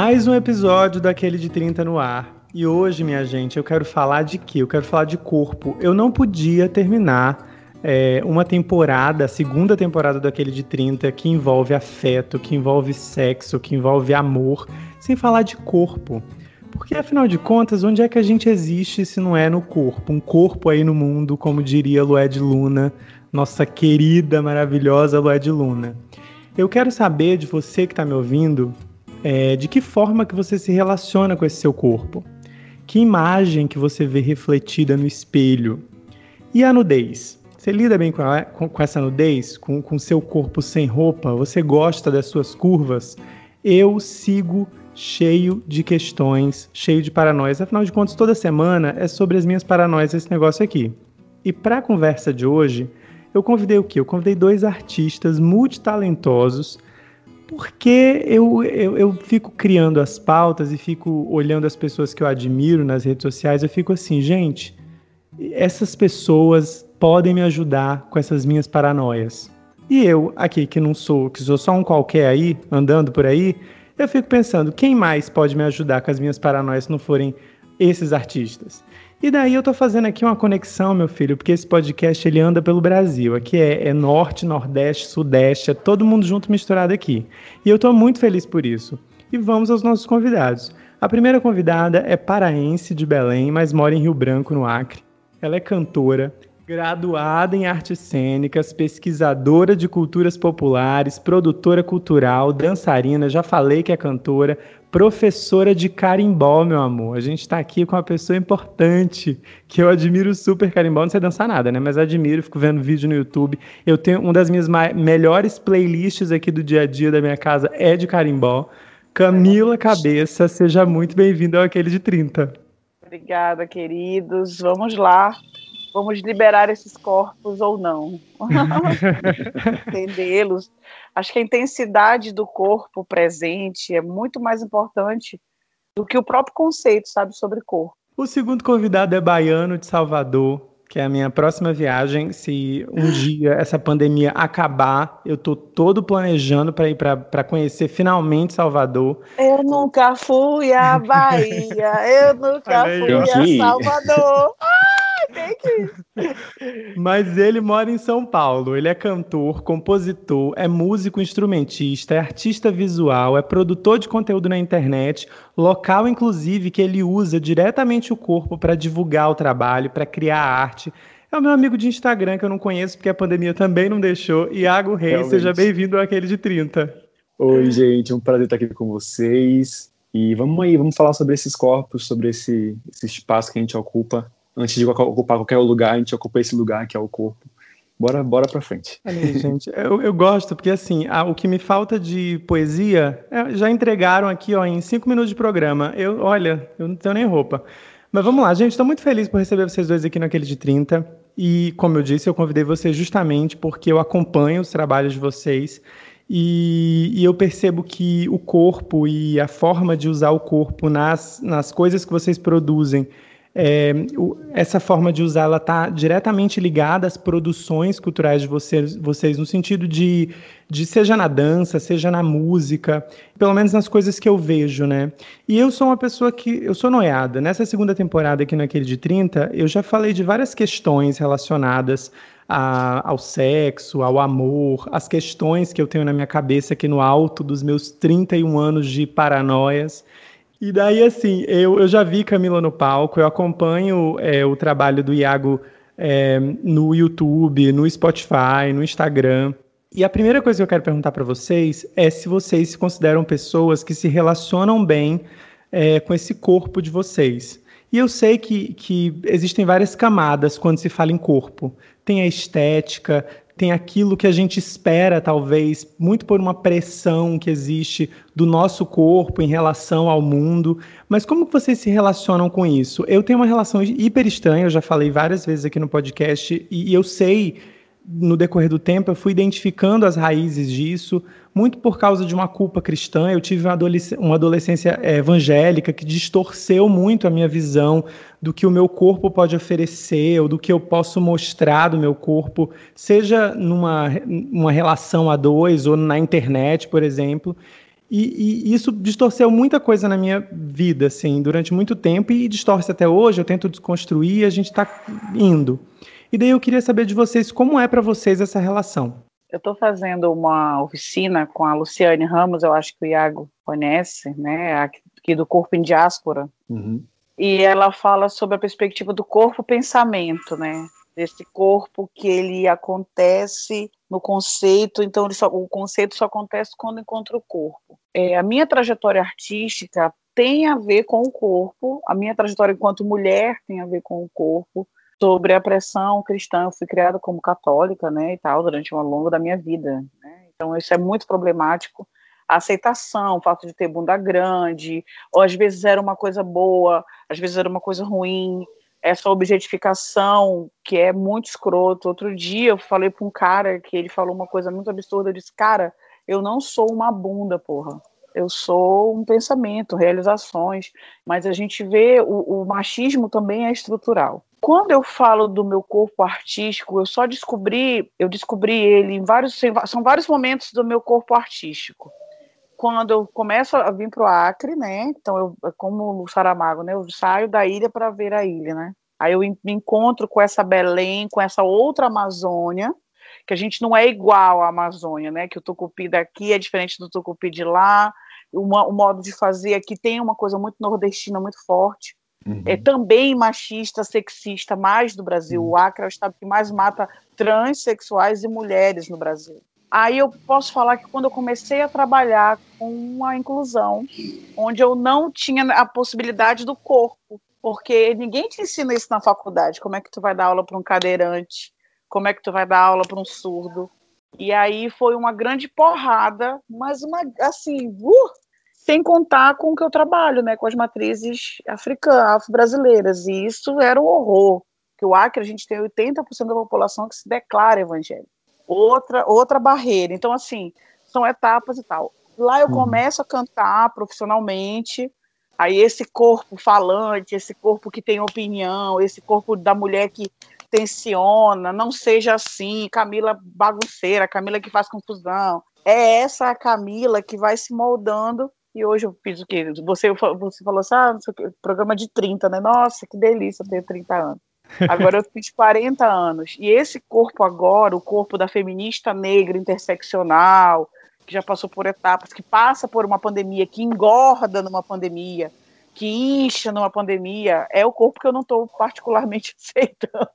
Mais um episódio daquele de 30 no ar. E hoje, minha gente, eu quero falar de quê? Eu quero falar de corpo. Eu não podia terminar é, uma temporada, a segunda temporada daquele de 30, que envolve afeto, que envolve sexo, que envolve amor, sem falar de corpo. Porque, afinal de contas, onde é que a gente existe se não é no corpo? Um corpo aí no mundo, como diria Lued Luna, nossa querida, maravilhosa Lued Luna. Eu quero saber de você que está me ouvindo é, de que forma que você se relaciona com esse seu corpo, que imagem que você vê refletida no espelho. E a nudez? Você lida bem com, a, com, com essa nudez, com o seu corpo sem roupa? Você gosta das suas curvas? Eu sigo cheio de questões, cheio de paranoias. Afinal de contas, toda semana é sobre as minhas paranoias esse negócio aqui. E para a conversa de hoje, eu convidei o quê? Eu convidei dois artistas multitalentosos porque eu, eu, eu, fico criando as pautas e fico olhando as pessoas que eu admiro nas redes sociais, eu fico assim, gente, essas pessoas podem me ajudar com essas minhas paranoias. E eu, aqui que não sou, que sou só um qualquer aí, andando por aí, eu fico pensando, quem mais pode me ajudar com as minhas paranoias se não forem esses artistas? E daí eu tô fazendo aqui uma conexão, meu filho, porque esse podcast ele anda pelo Brasil. Aqui é, é, norte, nordeste, sudeste, é todo mundo junto misturado aqui. E eu tô muito feliz por isso. E vamos aos nossos convidados. A primeira convidada é paraense de Belém, mas mora em Rio Branco, no Acre. Ela é cantora, graduada em artes cênicas, pesquisadora de culturas populares, produtora cultural, dançarina, já falei que é cantora, professora de carimbó, meu amor. A gente está aqui com uma pessoa importante, que eu admiro super carimbó. Não sei dançar nada, né? Mas admiro, fico vendo vídeo no YouTube. Eu tenho uma das minhas melhores playlists aqui do dia a dia da minha casa é de carimbó. Camila Cabeça, seja muito bem-vinda ao Aquele de 30. Obrigada, queridos. Vamos lá. Vamos liberar esses corpos ou não. Entendê-los Acho que a intensidade do corpo presente é muito mais importante do que o próprio conceito, sabe, sobre corpo. O segundo convidado é baiano de Salvador, que é a minha próxima viagem. Se um dia essa pandemia acabar, eu tô todo planejando para ir para conhecer finalmente Salvador. Eu nunca fui à Bahia, eu nunca fui a Salvador. que Mas ele mora em São Paulo. Ele é cantor, compositor, é músico instrumentista, é artista visual, é produtor de conteúdo na internet, local inclusive que ele usa diretamente o corpo para divulgar o trabalho, para criar arte. É o meu amigo de Instagram que eu não conheço porque a pandemia também não deixou. Iago Reis, Realmente. seja bem-vindo àquele de 30. Oi, gente, é um prazer estar aqui com vocês. E vamos aí, vamos falar sobre esses corpos, sobre esse, esse espaço que a gente ocupa antes de ocupar qualquer lugar, a gente ocupa esse lugar que é o corpo. Bora, bora pra frente. Ali, gente, eu, eu gosto, porque assim, a, o que me falta de poesia, é, já entregaram aqui, ó, em cinco minutos de programa. Eu, olha, eu não tenho nem roupa. Mas vamos lá, gente, estou muito feliz por receber vocês dois aqui naquele de 30. E, como eu disse, eu convidei vocês justamente porque eu acompanho os trabalhos de vocês e, e, eu percebo que o corpo e a forma de usar o corpo nas, nas coisas que vocês produzem é, o, essa forma de usar ela está diretamente ligada às produções culturais de vocês, vocês no sentido de, de seja na dança, seja na música, pelo menos nas coisas que eu vejo, né? E eu sou uma pessoa que eu sou noiada. Nessa segunda temporada aqui naquele de 30, eu já falei de várias questões relacionadas a, ao sexo, ao amor, as questões que eu tenho na minha cabeça aqui no alto dos meus 31 anos de paranoias. E daí, assim, eu, eu já vi Camila no palco, eu acompanho é, o trabalho do Iago é, no YouTube, no Spotify, no Instagram. E a primeira coisa que eu quero perguntar para vocês é se vocês se consideram pessoas que se relacionam bem é, com esse corpo de vocês. E eu sei que, que existem várias camadas quando se fala em corpo. Tem a estética, tem aquilo que a gente espera, talvez, muito por uma pressão que existe do nosso corpo em relação ao mundo. Mas como vocês se relacionam com isso? Eu tenho uma relação hiper estranha, eu já falei várias vezes aqui no podcast, e eu sei no decorrer do tempo, eu fui identificando as raízes disso, muito por causa de uma culpa cristã. Eu tive uma, adolesc uma adolescência é, evangélica que distorceu muito a minha visão do que o meu corpo pode oferecer, ou do que eu posso mostrar do meu corpo, seja numa uma relação a dois ou na internet, por exemplo. E, e, isso distorceu muita coisa na minha vida, assim, durante muito tempo, e distorce até hoje. Eu tento desconstruir, a gente está indo. E daí eu queria saber de vocês como é para vocês essa relação. Eu estou fazendo uma oficina com a Luciane Ramos, eu acho que o Iago conhece, né, aqui do Corpo em Diáspora. Uhum. E ela fala sobre a perspectiva do corpo-pensamento, né? Desse corpo que ele acontece no conceito, então só, o conceito só acontece quando encontra o corpo. É, a minha trajetória artística tem a ver com o corpo, a minha trajetória enquanto mulher tem a ver com o corpo, sobre a pressão cristã. Eu fui criada como católica, né, e tal, durante uma longa da minha vida. Né? Então isso é muito problemático. A aceitação, o fato de ter bunda grande, ou às vezes era uma coisa boa, às vezes era uma coisa ruim. Essa objetificação que é muito escroto. Outro dia eu falei para um cara que ele falou uma coisa muito absurda. Eu disse, cara, eu não sou uma bunda, porra eu sou um pensamento, realizações, mas a gente vê o, o, machismo também é estrutural. Quando eu falo do meu corpo artístico, eu só descobri, eu descobri ele em vários, são vários momentos do meu corpo artístico. Quando eu começo a vir para o Acre, né? Então eu, como o Saramago, né? Eu saio da ilha para ver a ilha, né? Aí eu me encontro com essa Belém, com essa outra Amazônia, que a gente não é igual à Amazônia, né? Que o tucupi daqui é diferente do tucupi de lá, o modo de fazer aqui tem uma coisa muito nordestina, muito forte. Uhum. É também machista, sexista, mais do Brasil. Uhum. O Acre é o estado que mais mata transexuais e mulheres no Brasil. Aí eu posso falar que quando eu comecei a trabalhar com a inclusão, onde eu não tinha a possibilidade do corpo, porque ninguém te ensina isso na faculdade, como é que tu vai dar aula para um cadeirante, como é que tu vai dar aula para um surdo. E aí foi uma grande porrada, mas uma assim, uh, sem contar com o que eu trabalho, né, com as matrizes africanas, afro-brasileiras, e isso era um horror, que o Acre a gente tem 80% da população que se declara evangélica. Outra outra barreira. Então assim, são etapas e tal. Lá eu uhum. começo a cantar profissionalmente, aí esse corpo falante, esse corpo que tem opinião, esse corpo da mulher que tensiona, não seja assim, Camila bagunceira, Camila que faz confusão. É essa a Camila que vai se moldando e hoje eu fiz o quê? Você, você falou assim, ah, programa de 30, né? Nossa, que delícia ter 30 anos. Agora eu fiz 40 anos. E esse corpo agora, o corpo da feminista negra interseccional, que já passou por etapas, que passa por uma pandemia, que engorda numa pandemia, que incha numa pandemia, é o corpo que eu não estou particularmente aceitando.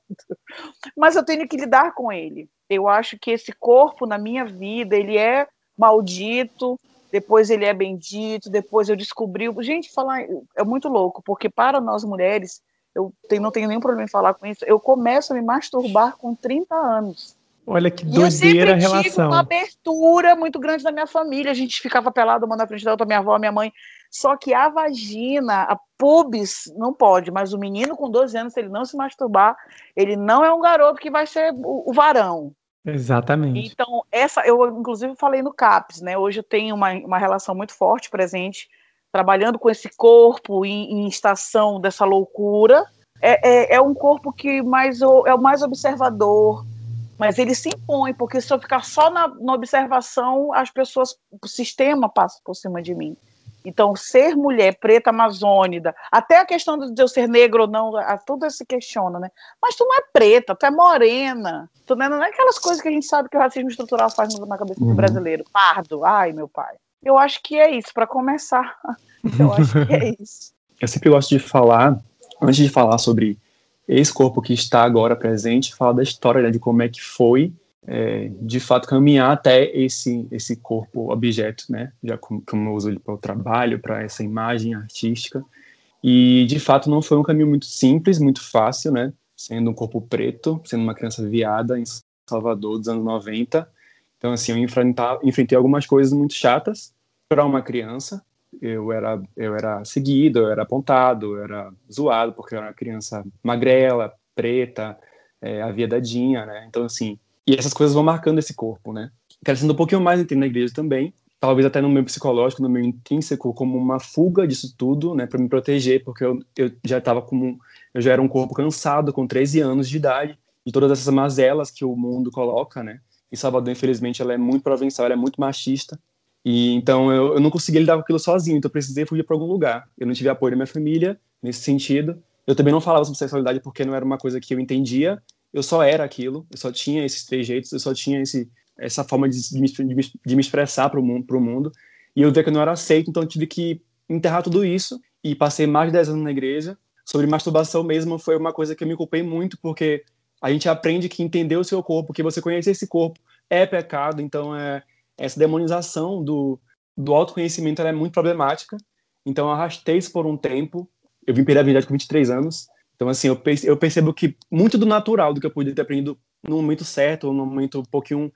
Mas eu tenho que lidar com ele. Eu acho que esse corpo na minha vida, ele é maldito, depois ele é bendito, depois eu descobri. Gente, falar é muito louco, porque para nós mulheres, eu tenho, não tenho nenhum problema em falar com isso, eu começo a me masturbar com 30 anos. Olha que doideira a relação. Eu tive uma abertura muito grande da minha família, a gente ficava pelado uma na frente da outra, minha avó, minha mãe. Só que a vagina, a pubis, não pode, mas o menino com 12 anos, se ele não se masturbar, ele não é um garoto que vai ser o, o varão. Exatamente. Então, essa, eu inclusive falei no CAPS, né? Hoje eu tenho uma, uma relação muito forte presente, trabalhando com esse corpo em, em estação dessa loucura. É, é, é, um corpo que mais é o mais observador, mas ele se impõe, porque se eu ficar só na, na observação, as pessoas, o sistema passa por cima de mim. Então, ser mulher preta amazônida, até a questão de eu ser negro ou não, tudo se questiona, né? Mas tu não é preta, tu é morena. Tu não é aquelas coisas que a gente sabe que o racismo estrutural faz na cabeça uhum. do brasileiro. Pardo, ai, meu pai. Eu acho que é isso, para começar. Eu acho que é isso. Eu sempre gosto de falar, antes de falar sobre esse corpo que está agora presente, falar da história, né, de como é que foi é, de fato caminhar até esse esse corpo objeto, né? Já como, como eu uso ele para o trabalho, para essa imagem artística. E de fato não foi um caminho muito simples, muito fácil, né? Sendo um corpo preto, sendo uma criança viada em Salvador dos anos 90. Então assim, eu enfrentei algumas coisas muito chatas para uma criança. Eu era eu era seguido, eu era apontado, eu era zoado porque eu era uma criança magrela, preta, é, aviadadinha, né? Então assim, e essas coisas vão marcando esse corpo, né? Crescendo um pouquinho mais entendo na igreja também, talvez até no meu psicológico, no meu intrínseco, como uma fuga disso tudo, né, para me proteger, porque eu, eu já estava como eu já era um corpo cansado com 13 anos de idade de todas essas mazelas que o mundo coloca, né? E Salvador, infelizmente, ela é muito provincial, ela é muito machista. E então eu, eu não conseguia lidar com aquilo sozinho, então eu precisei fugir para algum lugar. Eu não tive apoio da minha família nesse sentido. Eu também não falava sobre sexualidade porque não era uma coisa que eu entendia eu só era aquilo, eu só tinha esses três jeitos, eu só tinha esse, essa forma de, me, de me expressar para o mundo, mundo, e eu vi que eu não era aceito, então tive que enterrar tudo isso, e passei mais de 10 anos na igreja. Sobre masturbação mesmo, foi uma coisa que eu me culpei muito, porque a gente aprende que entender o seu corpo, que você conhecer esse corpo, é pecado, então é, essa demonização do, do autoconhecimento é muito problemática. Então eu arrastei isso por um tempo, eu vim perder a verdade com 23 anos, então, assim, eu, eu percebo que muito do natural do que eu podia ter aprendido no momento certo, ou no momento um pouquinho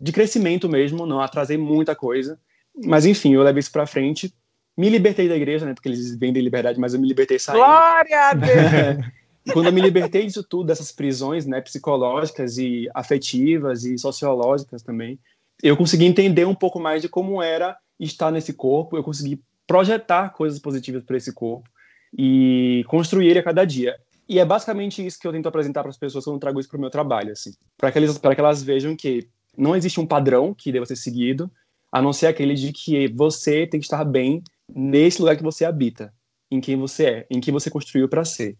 de crescimento mesmo, não atrasei muita coisa. Mas, enfim, eu levei isso pra frente. Me libertei da igreja, né? Porque eles vendem liberdade, mas eu me libertei saindo. Glória a Deus! Quando eu me libertei disso tudo, dessas prisões, né? Psicológicas e afetivas e sociológicas também, eu consegui entender um pouco mais de como era estar nesse corpo, eu consegui projetar coisas positivas para esse corpo e construir ele a cada dia. E é basicamente isso que eu tento apresentar para as pessoas quando eu trago isso para o meu trabalho, assim, para que, eles, que elas vejam que não existe um padrão que deva ser seguido, a não ser aquele de que você tem que estar bem nesse lugar que você habita, em quem você é, em que você construiu para ser.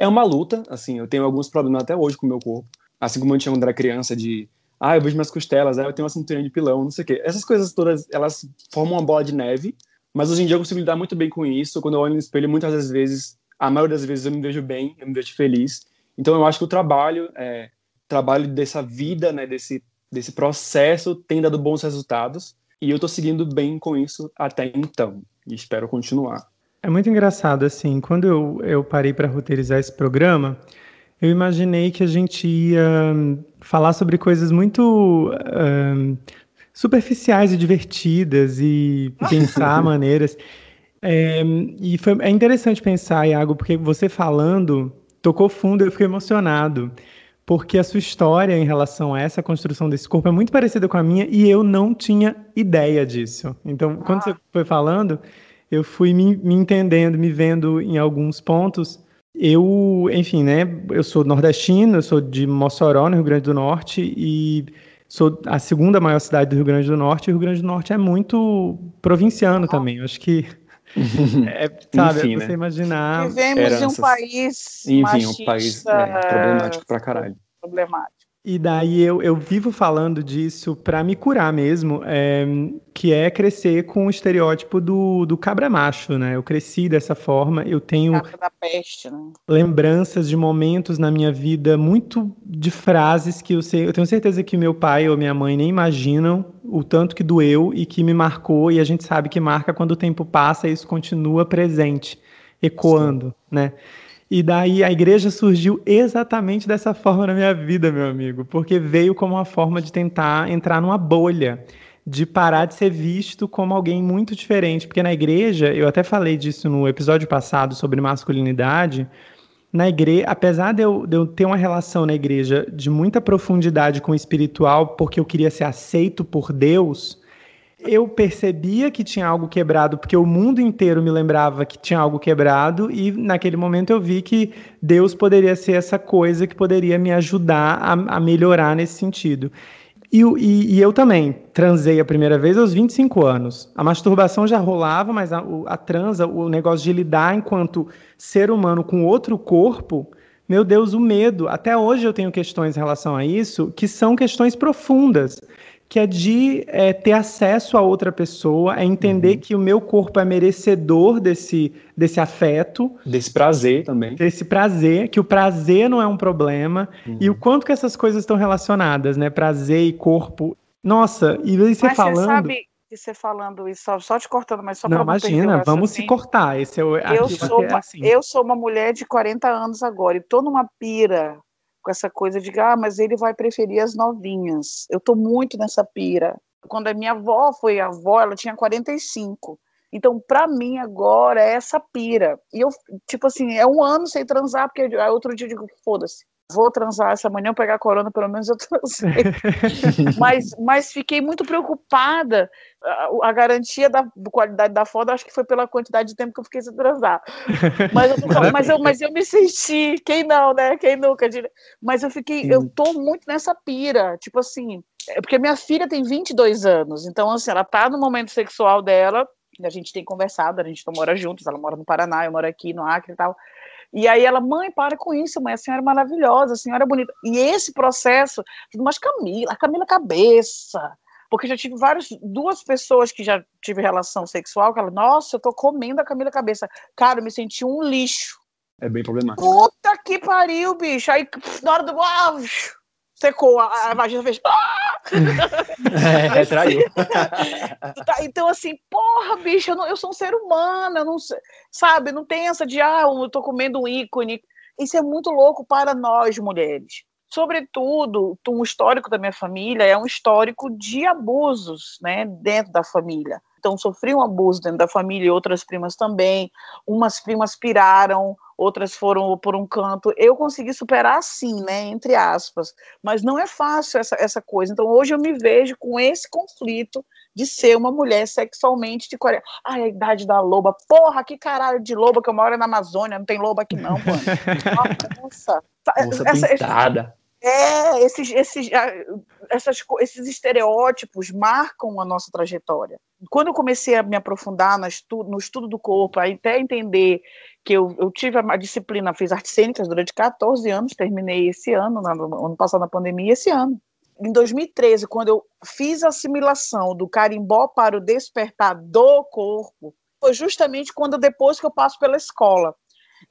É uma luta, assim, eu tenho alguns problemas até hoje com o meu corpo, assim como eu tinha quando era criança de ah, eu vejo minhas costelas, ah, eu tenho uma cinturinha de pilão, não sei o quê. Essas coisas todas, elas formam uma bola de neve mas hoje em dia eu consigo lidar muito bem com isso. Quando eu olho no espelho, muitas das vezes, a maioria das vezes eu me vejo bem, eu me vejo feliz. Então eu acho que o trabalho, é, trabalho dessa vida, né, desse, desse processo, tem dado bons resultados. E eu estou seguindo bem com isso até então. E espero continuar. É muito engraçado, assim, quando eu, eu parei para roteirizar esse programa, eu imaginei que a gente ia falar sobre coisas muito superficiais e divertidas e pensar maneiras. É, e foi, é interessante pensar, Iago, porque você falando tocou fundo, eu fiquei emocionado. Porque a sua história em relação a essa construção desse corpo é muito parecida com a minha e eu não tinha ideia disso. Então, quando ah. você foi falando, eu fui me, me entendendo, me vendo em alguns pontos. Eu, enfim, né? Eu sou nordestino, eu sou de Mossoró, no Rio Grande do Norte, e sou a segunda maior cidade do Rio Grande do Norte, e o Rio Grande do Norte é muito provinciano também. Eu acho que é, sabe, Enfim, é você né? imaginar. Vivemos Heranças. em um país. Enfim, machista, um país é, problemático pra caralho. Problemático. E daí eu, eu vivo falando disso para me curar mesmo, é, que é crescer com o estereótipo do, do cabra macho, né? Eu cresci dessa forma, eu tenho peste, né? lembranças de momentos na minha vida muito de frases que eu sei, eu tenho certeza que meu pai ou minha mãe nem imaginam o tanto que doeu e que me marcou, e a gente sabe que marca quando o tempo passa e isso continua presente, ecoando, Sim. né? E daí a igreja surgiu exatamente dessa forma na minha vida, meu amigo, porque veio como uma forma de tentar entrar numa bolha, de parar de ser visto como alguém muito diferente. Porque na igreja, eu até falei disso no episódio passado sobre masculinidade. Na igreja, apesar de eu, de eu ter uma relação na igreja de muita profundidade com o espiritual, porque eu queria ser aceito por Deus, eu percebia que tinha algo quebrado, porque o mundo inteiro me lembrava que tinha algo quebrado, e naquele momento eu vi que Deus poderia ser essa coisa que poderia me ajudar a, a melhorar nesse sentido. E, e, e, eu também transei a primeira vez aos 25 anos. A masturbação já rolava, mas a, a transa, o negócio de lidar enquanto ser humano com outro corpo, meu Deus, o medo. Até hoje eu tenho questões em relação a isso que são questões profundas que é de é, ter acesso a outra pessoa, é entender uhum. que o meu corpo é merecedor desse, desse afeto. Desse prazer também. Desse prazer, que o prazer não é um problema, uhum. e o quanto que essas coisas estão relacionadas, né? Prazer e corpo. Nossa, e você mas falando... Você sabe que você falando isso, só, só te cortando, mas só para Não, imagina, vamos se cortar. Esse é o, eu, sou é assim. eu sou uma mulher de 40 anos agora, e tô numa pira com essa coisa de, ah, mas ele vai preferir as novinhas. Eu tô muito nessa pira. Quando a minha avó foi avó, ela tinha 45. Então, para mim, agora é essa pira. E eu, tipo assim, é um ano sem transar, porque aí outro dia eu digo, foda-se, vou transar essa manhã, pegar corona, pelo menos eu transei. mas, mas fiquei muito preocupada. A, a, garantia da qualidade da foto, acho que foi pela quantidade de tempo que eu fiquei sem transar. Mas eu, mas eu, mas eu me senti, quem não, né? Quem nunca? Mas eu fiquei, eu tô muito nessa pira, tipo assim, é porque minha filha tem 22 anos, então assim, ela tá no momento sexual dela, a gente tem conversado, a gente não mora juntos, ela mora no Paraná, eu moro aqui no Acre e tal. E aí ela, mãe, para com isso, mãe, a senhora é maravilhosa, a senhora é bonita. E esse processo, mas Camila, a Camila cabeça. Porque já tive várias, duas pessoas que já tive relação sexual, que ela, nossa, eu tô comendo a Camila cabeça. Cara, eu me senti um lixo. É bem problemático. Puta que pariu, bicho. Aí, na hora do secou, a, a vagina fez. Ah! É, retraiu. Tá, então, assim, porra, bicho, eu, não, eu sou um ser humano, eu não sabe, não tem essa de, ah, eu tô comendo um ícone. Isso é muito louco para nós, mulheres. Sobretudo, um histórico da minha família é um histórico de abusos, né, dentro da família. Então, sofri um abuso dentro da família e outras primas também. Umas primas piraram, outras foram por um canto. Eu consegui superar sim, né, entre aspas, mas não é fácil essa, essa coisa. Então hoje eu me vejo com esse conflito de ser uma mulher sexualmente de 40. Ai, a idade da loba. Porra, que caralho de loba que eu moro na Amazônia, não tem loba aqui não, mano. Nossa. Moça essa, pintada. É, esses, esses, essas, esses estereótipos marcam a nossa trajetória. Quando eu comecei a me aprofundar no estudo, no estudo do corpo, até entender que eu, eu tive a disciplina, fiz artes cênicas durante 14 anos, terminei esse ano, no ano passado na pandemia, esse ano. Em 2013, quando eu fiz a assimilação do carimbó para o despertar do corpo, foi justamente quando depois que eu passo pela escola.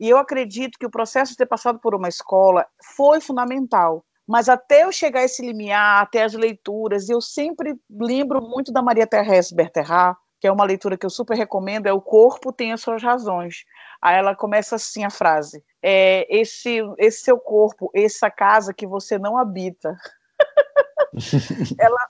E eu acredito que o processo de ter passado por uma escola foi fundamental. Mas até eu chegar a esse limiar, até as leituras, eu sempre lembro muito da Maria Thérèse Berterrat, que é uma leitura que eu super recomendo, é O Corpo Tem as Suas Razões. Aí ela começa assim a frase: é, esse, esse seu corpo, essa casa que você não habita. ela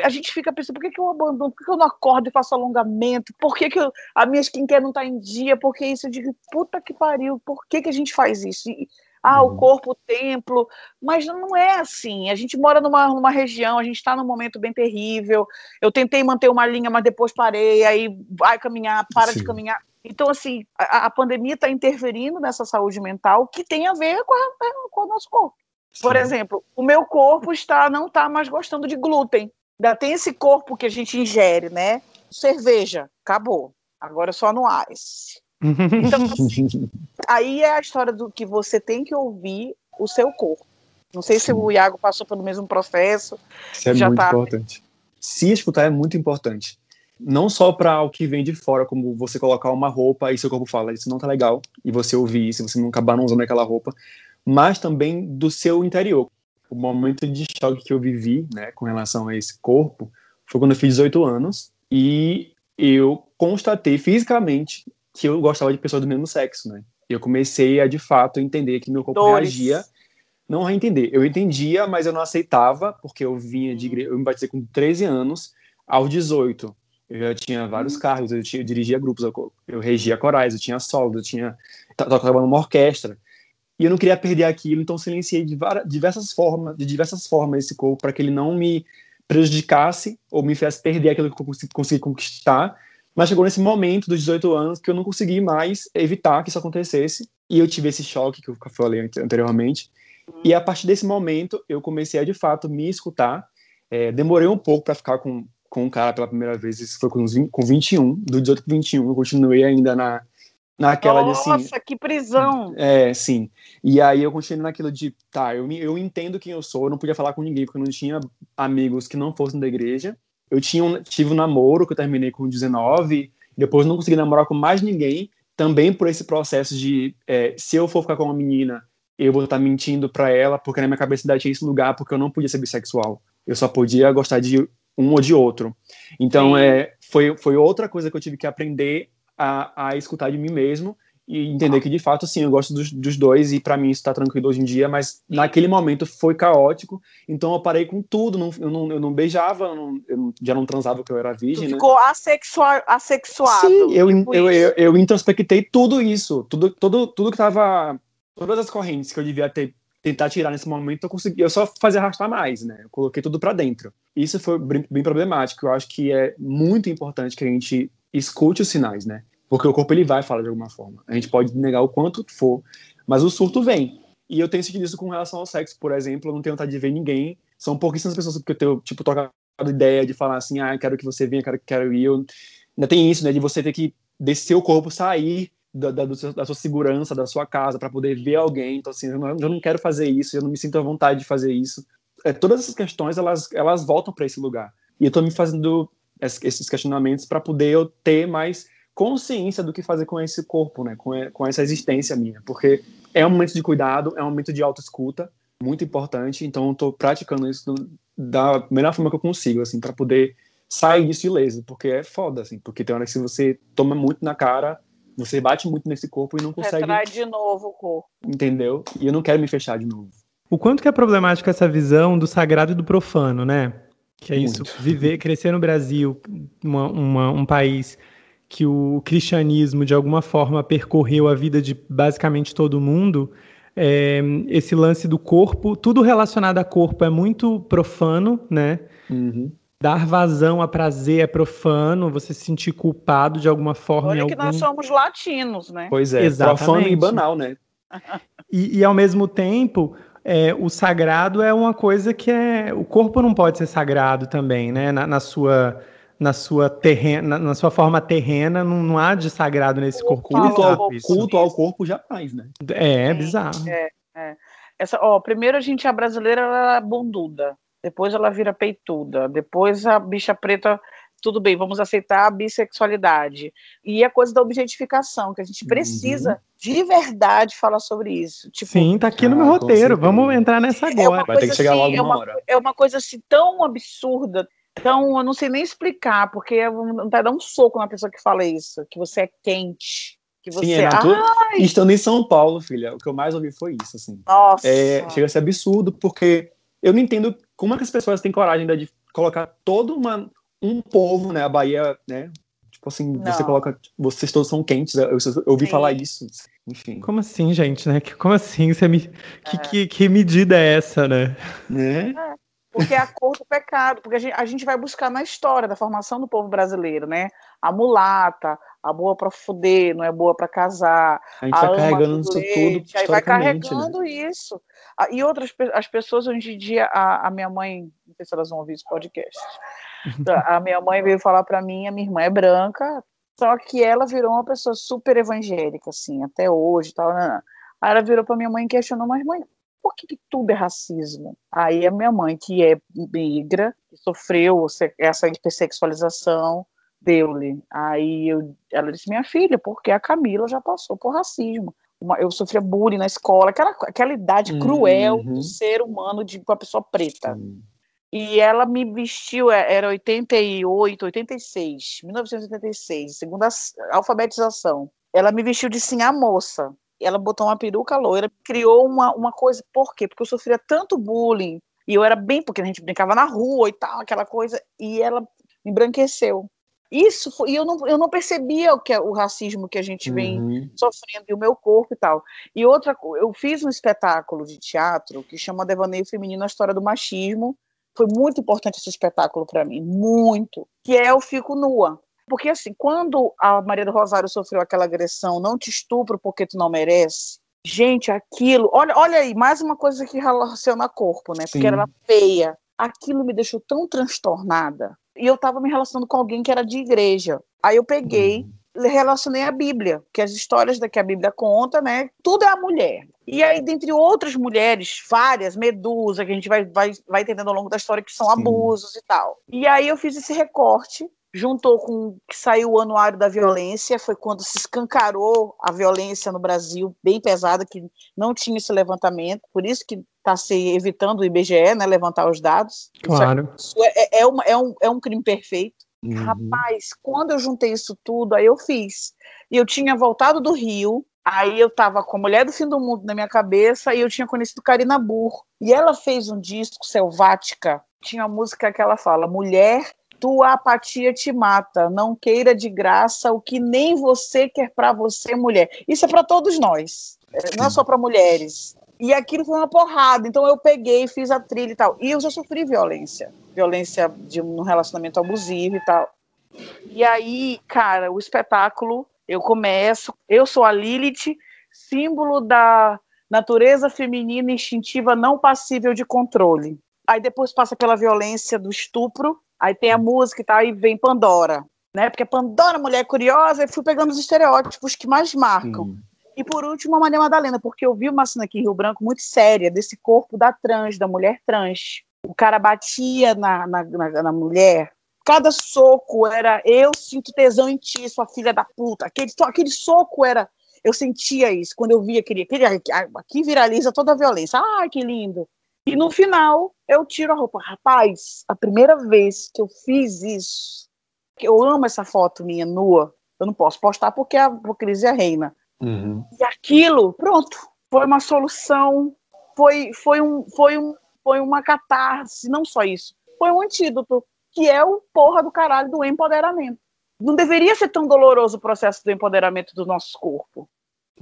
a gente fica pensando, por que, que eu abandono? Por que, que eu não acordo e faço alongamento? Por que, que eu, a minha skincare não está em dia? Por que isso? Eu digo, puta que pariu, por que, que a gente faz isso? E, ah, uhum. o corpo, o templo, mas não é assim. A gente mora numa, numa região, a gente está num momento bem terrível. Eu tentei manter uma linha, mas depois parei, aí vai caminhar, para Sim. de caminhar. Então, assim, a, a pandemia está interferindo nessa saúde mental que tem a ver com, a, com o nosso corpo. Por exemplo, o meu corpo está não está mais gostando de glúten. Ainda tem esse corpo que a gente ingere, né? Cerveja, acabou. Agora só no ice. Então, assim, aí é a história do que você tem que ouvir o seu corpo. Não sei Sim. se o Iago passou pelo mesmo processo. Isso é muito tá... importante. Se escutar é muito importante. Não só para o que vem de fora, como você colocar uma roupa e seu corpo fala, isso não tá legal, e você ouvir isso, você não acabar não usando aquela roupa, mas também do seu interior o momento de choque que eu vivi, né, com relação a esse corpo, foi quando eu fiz 18 anos e eu constatei fisicamente que eu gostava de pessoas do mesmo sexo, né? Eu comecei a de fato entender que meu corpo Dores. reagia, não a entender, eu entendia, mas eu não aceitava, porque eu vinha de igreja, eu me batizei com 13 anos, aos 18 eu já tinha vários uhum. cargos, eu, tinha, eu dirigia grupos, eu, eu regia corais, eu tinha solo, eu tinha tocava numa orquestra e eu não queria perder aquilo, então silenciei de várias, diversas formas, de diversas formas esse corpo para que ele não me prejudicasse ou me fizesse perder aquilo que eu consegui, consegui conquistar. Mas chegou nesse momento dos 18 anos que eu não consegui mais evitar que isso acontecesse e eu tive esse choque que eu falei anteriormente. E a partir desse momento eu comecei a de fato me escutar. É, demorei um pouco para ficar com com um cara pela primeira vez, isso foi com, 20, com 21, do 18 para 21, eu continuei ainda na, Naquela Nossa, de assim. Nossa, que prisão! É, sim. E aí eu continuei naquilo de, tá, eu, eu entendo quem eu sou, eu não podia falar com ninguém, porque eu não tinha amigos que não fossem da igreja. Eu tinha um, tive um namoro que eu terminei com 19, depois não consegui namorar com mais ninguém, também por esse processo de, é, se eu for ficar com uma menina, eu vou estar mentindo para ela, porque na minha cabeça ainda tinha esse lugar, porque eu não podia ser bissexual. Eu só podia gostar de um ou de outro. Então, é, foi, foi outra coisa que eu tive que aprender a, a escutar de mim mesmo e entender que de fato sim eu gosto dos, dos dois e para mim isso está tranquilo hoje em dia mas naquele momento foi caótico então eu parei com tudo não, eu, não, eu não beijava eu, não, eu já não transava porque eu era virgem tu né? ficou assexual, assexuado sim eu, tipo eu, eu, eu, introspectei tudo isso tudo tudo tudo que tava todas as correntes que eu devia ter tentar tirar nesse momento eu consegui eu só fazia arrastar mais né? Eu coloquei tudo para dentro. Isso foi bem, bem problemático eu acho que é muito importante que a gente escute os sinais né porque o corpo ele vai falar de alguma forma. A gente pode negar o quanto for, mas o surto vem. E eu tenho sentido isso com relação ao sexo, por exemplo, eu não tenho vontade de ver ninguém. São pouquíssimas pessoas que eu tenho, tipo, tocado ideia de falar assim, ah, quero que você venha, quero, quero ir. Eu... Ainda tem isso, né, de você ter que descer o corpo, sair da, da, da sua segurança, da sua casa, para poder ver alguém. Então, assim, eu não, eu não, quero fazer isso, eu não me sinto à vontade de fazer isso. É, todas essas questões, elas, elas voltam para esse lugar. E eu estou me fazendo esses questionamentos para poder eu ter mais consciência do que fazer com esse corpo, né? Com, com essa existência minha. Porque é um momento de cuidado, é um momento de autoescuta, muito importante. Então, eu tô praticando isso da melhor forma que eu consigo, assim, para poder sair disso ileso. Porque é foda, assim. Porque tem hora que se você toma muito na cara, você bate muito nesse corpo e não consegue. Retrai de novo o corpo. Entendeu? E eu não quero me fechar de novo. O quanto que é problemática essa visão do sagrado e do profano, né? Que é isso, muito. viver, crescer no Brasil, uma, uma, um país que o cristianismo de alguma forma percorreu a vida de basicamente todo mundo, é, esse lance do corpo, tudo relacionado a corpo é muito profano, né? Uhum. Dar vazão a prazer é profano, você se sentir culpado de alguma forma. Olha que algum... nós somos latinos, né? Pois é, Exatamente. profano e banal, né? e, e ao mesmo tempo, é, o sagrado é uma coisa que é. O corpo não pode ser sagrado também, né? Na, na sua na sua terrena, na sua forma terrena, não, não há de sagrado nesse corpo. Culto ao, culto ao corpo jamais, né? É, é bizarro. É, é. Essa, ó, primeiro a gente, a brasileira, ela é bunduda, depois ela vira peituda, depois a bicha preta tudo bem, vamos aceitar a bissexualidade. E a coisa da objetificação, que a gente precisa uhum. de verdade falar sobre isso. Tipo, Sim, tá aqui no meu ah, roteiro. Vamos entrar nessa é agora. É Vai ter que chegar assim, logo é uma, hora. É uma coisa assim tão absurda, então, eu não sei nem explicar, porque vai dar um soco na pessoa que fala isso, que você é quente. Que você... Sim, é Ai! Estando em São Paulo, filha, o que eu mais ouvi foi isso, assim. Nossa! É, chega a ser absurdo, porque eu não entendo como é que as pessoas têm coragem de colocar todo uma, um povo, né, a Bahia, né, tipo assim, não. você coloca, vocês todos são quentes, eu, eu ouvi Sim. falar isso, enfim. Como assim, gente, né, como assim, você me, que, é. que, que medida é essa, né? Né? É. Porque é a cor do pecado, porque a gente, a gente vai buscar na história da formação do povo brasileiro, né? A mulata, a boa para fuder, não é boa para casar. A gente a vai carregando isso tudo. Aí vai né? carregando né? isso. Ah, e outras as pessoas hoje em dia, a, a minha mãe, não sei se elas vão ouvir esse podcast. a minha mãe veio falar para mim, a minha irmã é branca, só que ela virou uma pessoa super evangélica, assim, até hoje, tal. Né? Aí ela virou para minha mãe e questionou, mas mãe, por que, que, tudo é racismo? Aí a minha mãe, que é negra, que sofreu essa hipersexualização, deu-lhe. Aí eu, ela disse, minha filha, porque a Camila já passou por racismo. Uma, eu sofria bullying na escola, aquela, aquela idade uhum. cruel do ser humano de uma pessoa preta. Uhum. E ela me vestiu, é, era 88, 86, 1986, segunda alfabetização. Ela me vestiu de sim a moça ela botou uma peruca loira, criou uma, uma coisa, por quê? Porque eu sofria tanto bullying, e eu era bem, porque a gente brincava na rua e tal, aquela coisa, e ela embranqueceu. Isso foi, e eu não, eu não percebia o que é o racismo que a gente vem uhum. sofrendo e o meu corpo e tal. E outra, eu fiz um espetáculo de teatro que chama Devaneio Feminino, a história do machismo. Foi muito importante esse espetáculo para mim, muito. Que é Eu Fico Nua. Porque, assim, quando a Maria do Rosário sofreu aquela agressão, não te estupro porque tu não merece, gente, aquilo. Olha, olha aí, mais uma coisa que relaciona corpo, né? Porque Sim. era feia. Aquilo me deixou tão transtornada. E eu tava me relacionando com alguém que era de igreja. Aí eu peguei, uhum. relacionei à Bíblia, que as histórias da que a Bíblia conta, né? Tudo é a mulher. E aí, dentre outras mulheres, várias, Medusa, que a gente vai, vai, vai entendendo ao longo da história que são Sim. abusos e tal. E aí eu fiz esse recorte, juntou com que saiu o Anuário da Violência, foi quando se escancarou a violência no Brasil, bem pesada, que não tinha esse levantamento, por isso que está se evitando o IBGE, né, levantar os dados. Claro. Isso é, é, é, uma, é, um, é um crime perfeito. Uhum. Rapaz, quando eu juntei isso tudo, aí eu fiz. E eu tinha voltado do Rio, aí eu tava com a Mulher do Fim do Mundo na minha cabeça, e eu tinha conhecido Karina Burr. E ela fez um disco, Selvática, tinha a música que ela fala, Mulher, tua apatia te mata, não queira de graça o que nem você quer para você, mulher. Isso é para todos nós, é, não é só para mulheres. E aquilo foi uma porrada. Então eu peguei, fiz a trilha e tal. E eu já sofri violência. Violência de um relacionamento abusivo e tal. E aí, cara, o espetáculo, eu começo. Eu sou a Lilith, símbolo da natureza feminina instintiva não passível de controle. Aí depois passa pela violência do estupro. Aí tem a música e tal, e vem Pandora. Né? Porque Pandora, mulher curiosa, e fui pegando os estereótipos que mais marcam. Hum. E por último, a Maria Madalena, porque eu vi uma cena aqui em Rio Branco muito séria desse corpo da trans, da mulher trans. O cara batia na, na, na, na mulher, cada soco era eu sinto tesão em ti, sua filha da puta. Aquele, aquele soco era. Eu sentia isso quando eu via aquele. aquele aqui viraliza toda a violência. Ai, que lindo. E no final, eu tiro a roupa. Rapaz, a primeira vez que eu fiz isso, que eu amo essa foto minha nua, eu não posso postar porque a hipocrisia é reina. Uhum. E aquilo, pronto, foi uma solução, foi, foi, um, foi, um, foi uma catarse, não só isso, foi um antídoto, que é o porra do caralho do empoderamento. Não deveria ser tão doloroso o processo do empoderamento do nosso corpo.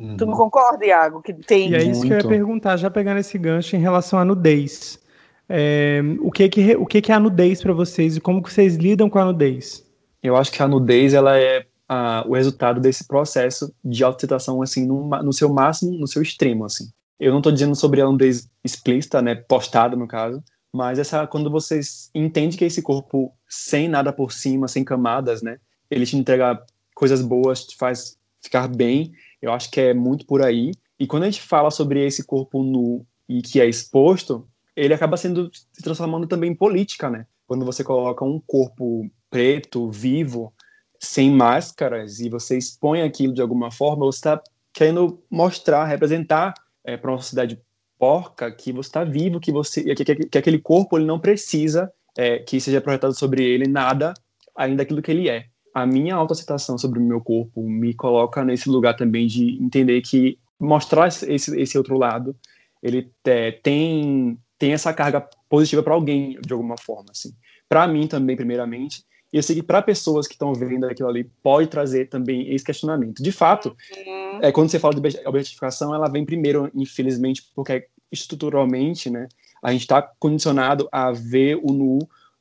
Uhum. Tu não concorda, Iago? Que tem e é isso Muito. que eu ia perguntar, já pegando esse gancho em relação à nudez. É, o que que, o que que é a nudez para vocês e como que vocês lidam com a nudez? Eu acho que a nudez ela é o resultado desse processo de autocitação, assim, no, no, seu máximo, no seu extremo, assim. Eu não estou dizendo sobre a nudez explícita, né, postada no caso, mas essa quando você entende que esse corpo sem nada por cima, sem camadas, né, ele te entrega coisas boas, te faz ficar bem, eu acho que é muito por aí. E quando a gente fala sobre esse corpo nu e que é exposto, ele acaba sendo se transformando também em política, né? Quando você coloca um corpo preto, vivo, sem máscaras e você expõe aquilo de alguma forma, você está querendo mostrar, representar é, para uma sociedade porca que você está vivo, que você que, que, que, aquele corpo ele não precisa é, que seja projetado sobre ele nada ainda daquilo que ele é. A minha autoaceitação sobre o meu corpo me coloca nesse lugar também de entender que mostrar esse, esse outro lado, ele é, tem tem essa carga positiva para alguém de alguma forma, assim. Para mim também, primeiramente, e eu sei que para pessoas que estão vendo aquilo ali, pode trazer também esse questionamento. De fato, uhum. é, quando você fala de objetificação, ela vem primeiro, infelizmente, porque estruturalmente, né, a gente está condicionado a ver o nu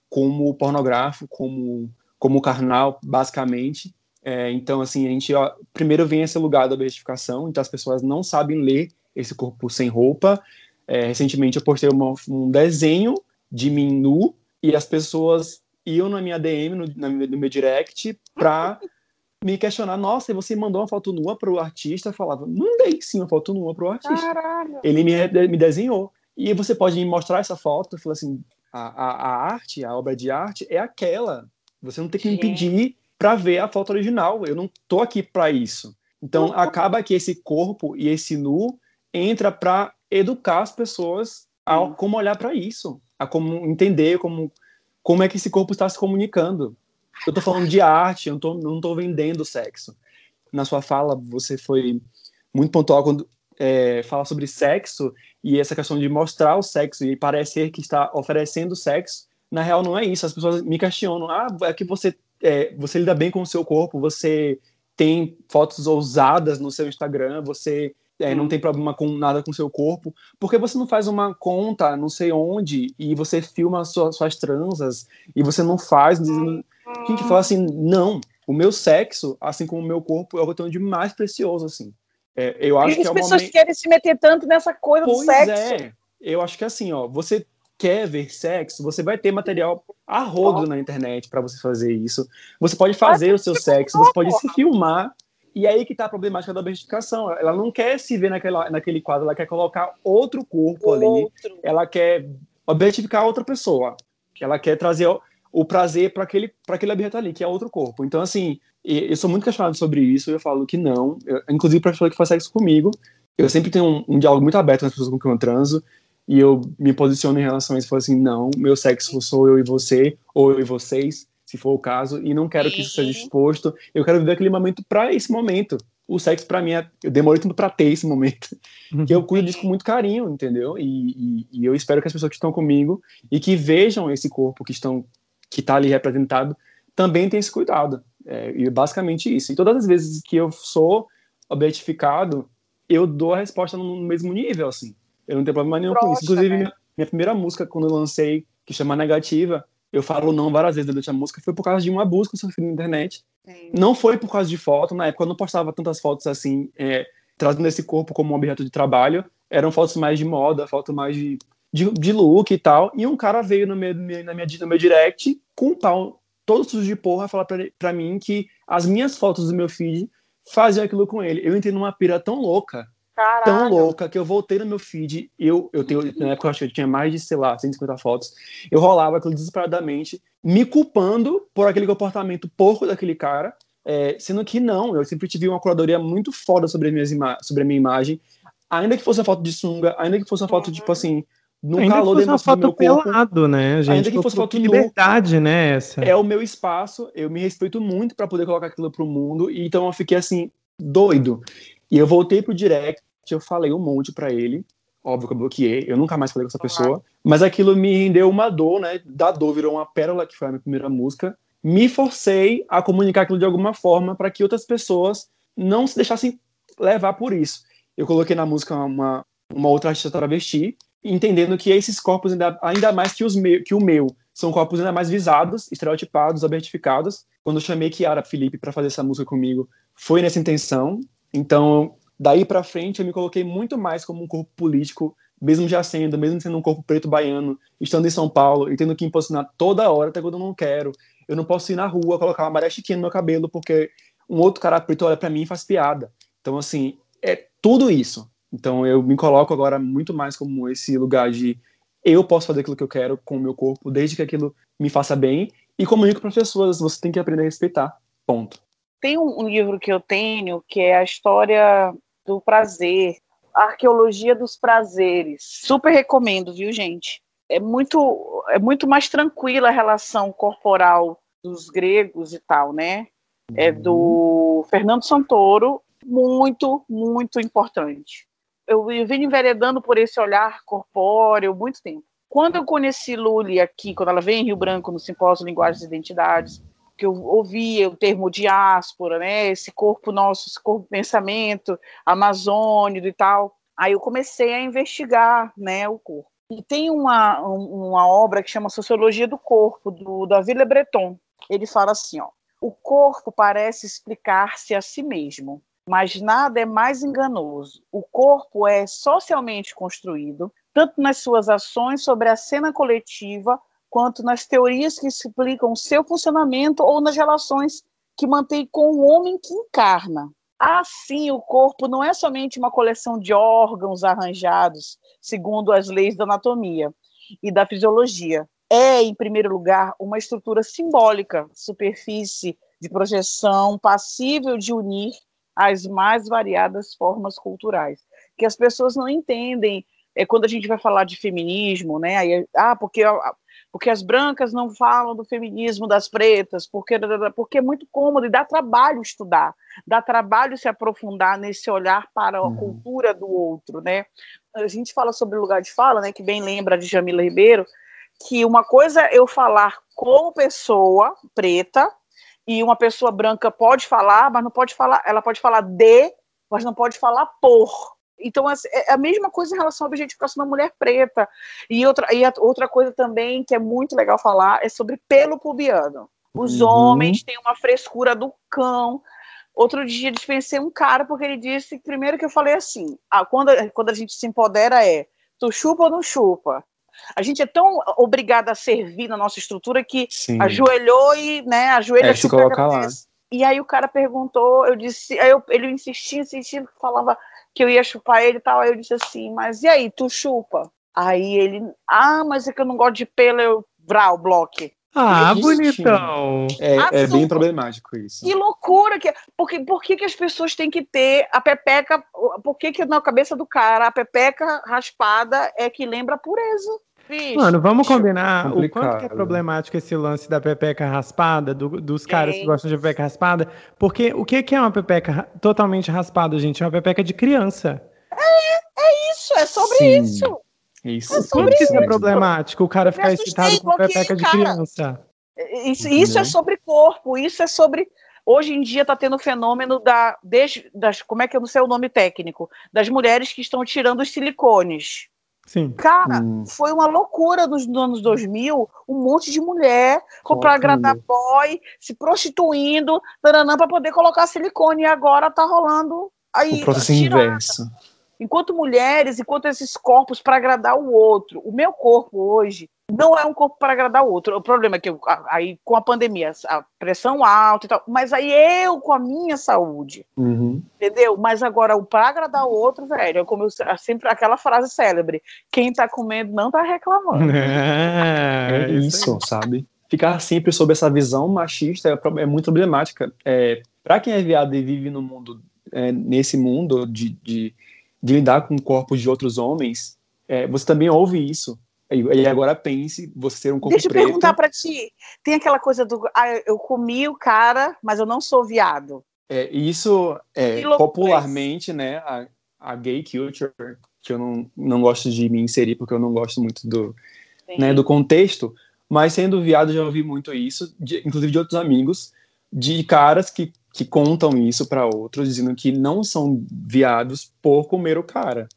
como pornográfico, como, como carnal, basicamente. É, então, assim, a gente ó, primeiro vem esse lugar da objetificação, então as pessoas não sabem ler esse corpo sem roupa. É, recentemente eu postei uma, um desenho de mim nu e as pessoas iam na minha DM, no, no meu direct, pra me questionar, nossa, você mandou uma foto nua pro artista? Eu falava, mandei sim uma foto nua pro artista. Caralho. Ele me, me desenhou. E você pode me mostrar essa foto? Eu falei assim, a, a, a arte, a obra de arte é aquela. Você não tem que me pedir para ver a foto original. Eu não tô aqui para isso. Então acaba que esse corpo e esse nu entra para educar as pessoas a como olhar para isso, a como entender, como como é que esse corpo está se comunicando. Eu estou falando de arte, eu não tô, não estou vendendo sexo. Na sua fala, você foi muito pontual quando é, fala sobre sexo e essa questão de mostrar o sexo e parecer que está oferecendo sexo. Na real, não é isso. As pessoas me questionam: ah, é que você, é, você lida bem com o seu corpo, você tem fotos ousadas no seu Instagram, você é, não tem problema com nada com seu corpo, porque você não faz uma conta não sei onde e você filma suas, suas transas e você não faz a gente fala assim, não, o meu sexo, assim como o meu corpo, é o que eu tenho de mais precioso, assim. É, eu acho que as é pessoas momento... querem se meter tanto nessa coisa pois do sexo. é, eu acho que é assim, ó, você quer ver sexo, você vai ter material a rodo na internet para você fazer isso. Você pode fazer o seu sexo, você pode se filmar. E aí que tá a problemática da objetificação. Ela não quer se ver naquela, naquele quadro, ela quer colocar outro corpo ali. Outro. Ela quer objetificar outra pessoa. Ela quer trazer o, o prazer para aquele, aquele objeto ali, que é outro corpo. Então, assim, eu sou muito questionado sobre isso, eu falo que não. Eu, inclusive, para pessoa que faz sexo comigo, eu sempre tenho um, um, diálogo muito aberto com as pessoas com quem eu transo, e eu me posiciono em relação a isso, falo assim, não, meu sexo sou eu e você, ou eu e vocês, se for o caso, e não quero que isso seja exposto, eu quero viver aquele momento para esse momento. O sexo para mim, é, eu demorei tanto para ter esse momento, que eu cuido disso com muito carinho, entendeu? E, e, e, eu espero que as pessoas que estão comigo e que vejam esse corpo que estão que está ali representado também tenham esse cuidado. É, e basicamente isso. E todas as vezes que eu sou objetificado, eu dou a resposta no mesmo nível, assim. Eu não tenho problema nenhum com isso. Inclusive, né? minha, minha, primeira música, quando eu lancei, que chama Negativa, eu falo não várias vezes durante a música, foi por causa de uma busca que eu sofri na internet. Sim. Não foi por causa de foto, na época eu não postava tantas fotos assim, é, trazendo esse corpo como um objeto de trabalho. Eram fotos mais de moda, fotos mais de, de, de look e tal. E um cara veio no meu, na minha, no meu direct com um pau todo sujo de porra falar pra, pra mim que as minhas fotos do meu feed faziam aquilo com ele. Eu entrei numa pira tão louca Caralho. tão louca que eu voltei no meu feed. Eu, eu tenho, na época eu acho que eu tinha mais de, sei lá, 150 fotos. Eu rolava aquilo desesperadamente, me culpando por aquele comportamento porco daquele cara. É, sendo que não, eu sempre tive uma curadoria muito foda sobre, minhas sobre a minha imagem. Ainda que fosse uma foto de sunga, ainda que fosse uma foto, tipo assim, no ainda calor que fosse uma foto pelado, né, gente? Ainda que fosse foto liberdade, nu, né, essa. É o meu espaço, eu me respeito muito para poder colocar aquilo pro mundo, então eu fiquei assim, doido. E eu voltei pro direct, eu falei um monte para ele. Óbvio que eu bloqueei, eu nunca mais falei com essa pessoa. Mas aquilo me rendeu uma dor, né? Da dor virou uma pérola, que foi a minha primeira música. Me forcei a comunicar aquilo de alguma forma para que outras pessoas não se deixassem levar por isso. Eu coloquei na música uma, uma outra artista travesti, entendendo que esses corpos, ainda, ainda mais que, os que o meu, são corpos ainda mais visados, estereotipados, objetificados. Quando eu chamei Kiara Felipe para fazer essa música comigo, foi nessa intenção. Então, Daí para frente, eu me coloquei muito mais como um corpo político, mesmo já sendo, mesmo sendo um corpo preto baiano, estando em São Paulo e tendo que impulsionar toda hora, até quando eu não quero. Eu não posso ir na rua colocar uma maré chiquinha no meu cabelo porque um outro cara preto olha para mim e faz piada. Então, assim, é tudo isso. Então, eu me coloco agora muito mais como esse lugar de eu posso fazer aquilo que eu quero com o meu corpo, desde que aquilo me faça bem, e comunico para as pessoas, você tem que aprender a respeitar. Ponto. Tem um livro que eu tenho que é a história do prazer, arqueologia dos prazeres. Super recomendo, viu, gente? É muito, é muito mais tranquila a relação corporal dos gregos e tal, né? É uhum. do Fernando Santoro, muito, muito importante. Eu, eu vim enveredando por esse olhar corpóreo muito tempo. Quando eu conheci Luli aqui, quando ela veio em Rio Branco, no Simpósio Linguagens e Identidades, que eu ouvia o termo diáspora, né? Esse corpo nosso, esse corpo pensamento amazônico e tal. Aí eu comecei a investigar, né, o corpo. E tem uma, uma obra que chama Sociologia do Corpo, do Davi Le Breton. Ele fala assim, ó, o corpo parece explicar-se a si mesmo, mas nada é mais enganoso. O corpo é socialmente construído, tanto nas suas ações sobre a cena coletiva quanto nas teorias que explicam o seu funcionamento ou nas relações que mantém com o homem que encarna. Assim, o corpo não é somente uma coleção de órgãos arranjados segundo as leis da anatomia e da fisiologia. É, em primeiro lugar, uma estrutura simbólica, superfície de projeção passível de unir as mais variadas formas culturais, que as pessoas não entendem é quando a gente vai falar de feminismo, né? Aí, ah, porque porque as brancas não falam do feminismo das pretas, porque, porque é muito cômodo e dá trabalho estudar, dá trabalho se aprofundar nesse olhar para a uhum. cultura do outro, né? A gente fala sobre o lugar de fala, né, que bem lembra de Jamila Ribeiro, que uma coisa é eu falar como pessoa preta e uma pessoa branca pode falar, mas não pode falar, ela pode falar de, mas não pode falar por. Então, assim, é a mesma coisa em relação à objetificação da mulher preta. E outra, e outra coisa também que é muito legal falar é sobre pelo pubiano. Os uhum. homens têm uma frescura do cão. Outro dia dispensei um cara porque ele disse, primeiro que eu falei assim, ah, quando, quando a gente se empodera é, tu chupa ou não chupa? A gente é tão obrigada a servir na nossa estrutura que Sim. ajoelhou e, né, ajoelha é, se coloca lá. E aí o cara perguntou, eu disse, aí eu, ele insistia, insistia, falava que eu ia chupar ele e tal. Aí eu disse assim, mas e aí, tu chupa? Aí ele, ah, mas é que eu não gosto de pelo, eu, vral, bloque. Ah, bonitão. É, é, bem problemático isso. Que loucura que é. Porque, por que, que as pessoas têm que ter a pepeca? Por que, que na cabeça do cara a pepeca raspada é que lembra a pureza? Mano, vamos combinar o quanto que é problemático esse lance da pepeca raspada, do, dos caras é. que gostam de pepeca raspada, porque o que, que é uma pepeca totalmente raspada, gente? É uma pepeca de criança. É, é isso, é sobre Sim. isso. Isso. É sobre isso. é problemático, o cara ficar excitado com pepeca de criança. Isso, isso é sobre corpo, isso é sobre hoje em dia está tendo o fenômeno da, desde, das, como é que eu não sei o nome técnico, das mulheres que estão tirando os silicones. Sim. Cara, hum. foi uma loucura nos anos 2000, um monte de mulher para agradar boy, se prostituindo, para poder colocar silicone. E agora tá rolando aí. O processo inverso. Enquanto mulheres, enquanto esses corpos para agradar o outro. O meu corpo hoje não é um corpo para agradar o outro. O problema é que eu, aí com a pandemia, a pressão alta e tal, mas aí eu com a minha saúde, uhum. entendeu? Mas agora o para agradar o outro, velho, é como eu, sempre aquela frase célebre: quem tá comendo não tá reclamando. É, é isso, sabe? Ficar sempre sob essa visão machista é, é muito problemática. É, para quem é viado e vive no mundo, é, nesse mundo de, de, de, lidar com corpos de outros homens, é, você também ouve isso e agora pense, você ser um corpo Deixa preto... Deixa eu perguntar para ti. Tem aquela coisa do, ah, eu comi o cara, mas eu não sou viado. É, isso é popularmente, né, a, a gay culture, que eu não, não gosto de me inserir porque eu não gosto muito do, né, do contexto, mas sendo viado já ouvi muito isso, de, inclusive de outros amigos, de caras que, que contam isso para outros, dizendo que não são viados por comer o cara.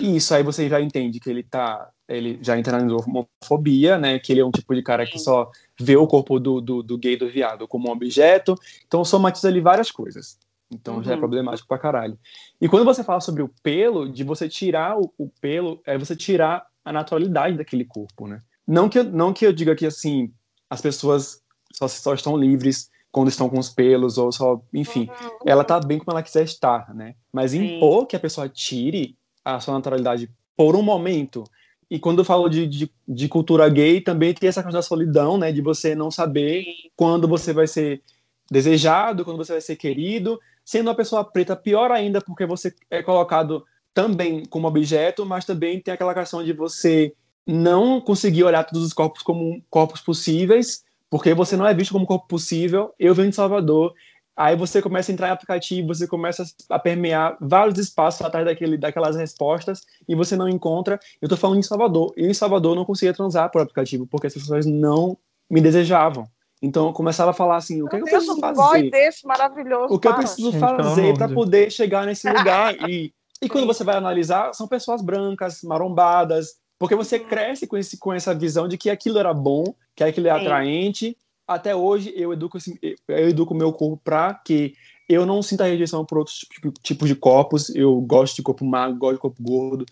E isso aí você já entende que ele tá ele já internalizou homofobia, né? Que ele é um tipo de cara que só vê o corpo do, do, do gay do viado como um objeto. Então somatiza ali várias coisas. Então uhum. já é uhum. problemático pra caralho. E quando você fala sobre o pelo, de você tirar o, o, pelo, é você tirar a naturalidade daquele corpo, né? Não que, eu, não que eu diga que, assim, as pessoas só, só estão livres quando estão com os pelos, ou só, enfim, uhum. ela tá bem como ela quiser estar, né? Mas impor que a pessoa tire a sua naturalidade por um momento, e quando eu falo de, de, de, cultura gay, também tem essa questão da solidão, né? De você não saber quando você vai ser desejado, quando você vai ser querido. Sendo uma pessoa preta, pior ainda, porque você é colocado também como objeto, mas também tem aquela questão de você não conseguir olhar todos os corpos como corpos possíveis, porque você não é visto como corpo possível. Eu venho de Salvador, Aí você começa a entrar em aplicativo, você começa a permear vários espaços atrás daquele, daquelas respostas e você não encontra. Eu tô falando em Salvador. Eu em Salvador não conseguia transar por aplicativo porque as pessoas não me desejavam. Então eu começava a falar assim, o que, é que eu preciso fazer? Desse maravilhoso, o que eu preciso fazer para poder chegar nesse lugar? E, e quando você vai analisar, são pessoas brancas, marombadas, porque você uhum. cresce com, esse, com essa visão de que aquilo era bom, que aquilo é atraente, até hoje eu educo eu educo meu corpo para que eu não sinta rejeição por outros tipos de corpos. Eu gosto de corpo magro, gosto de corpo gordo.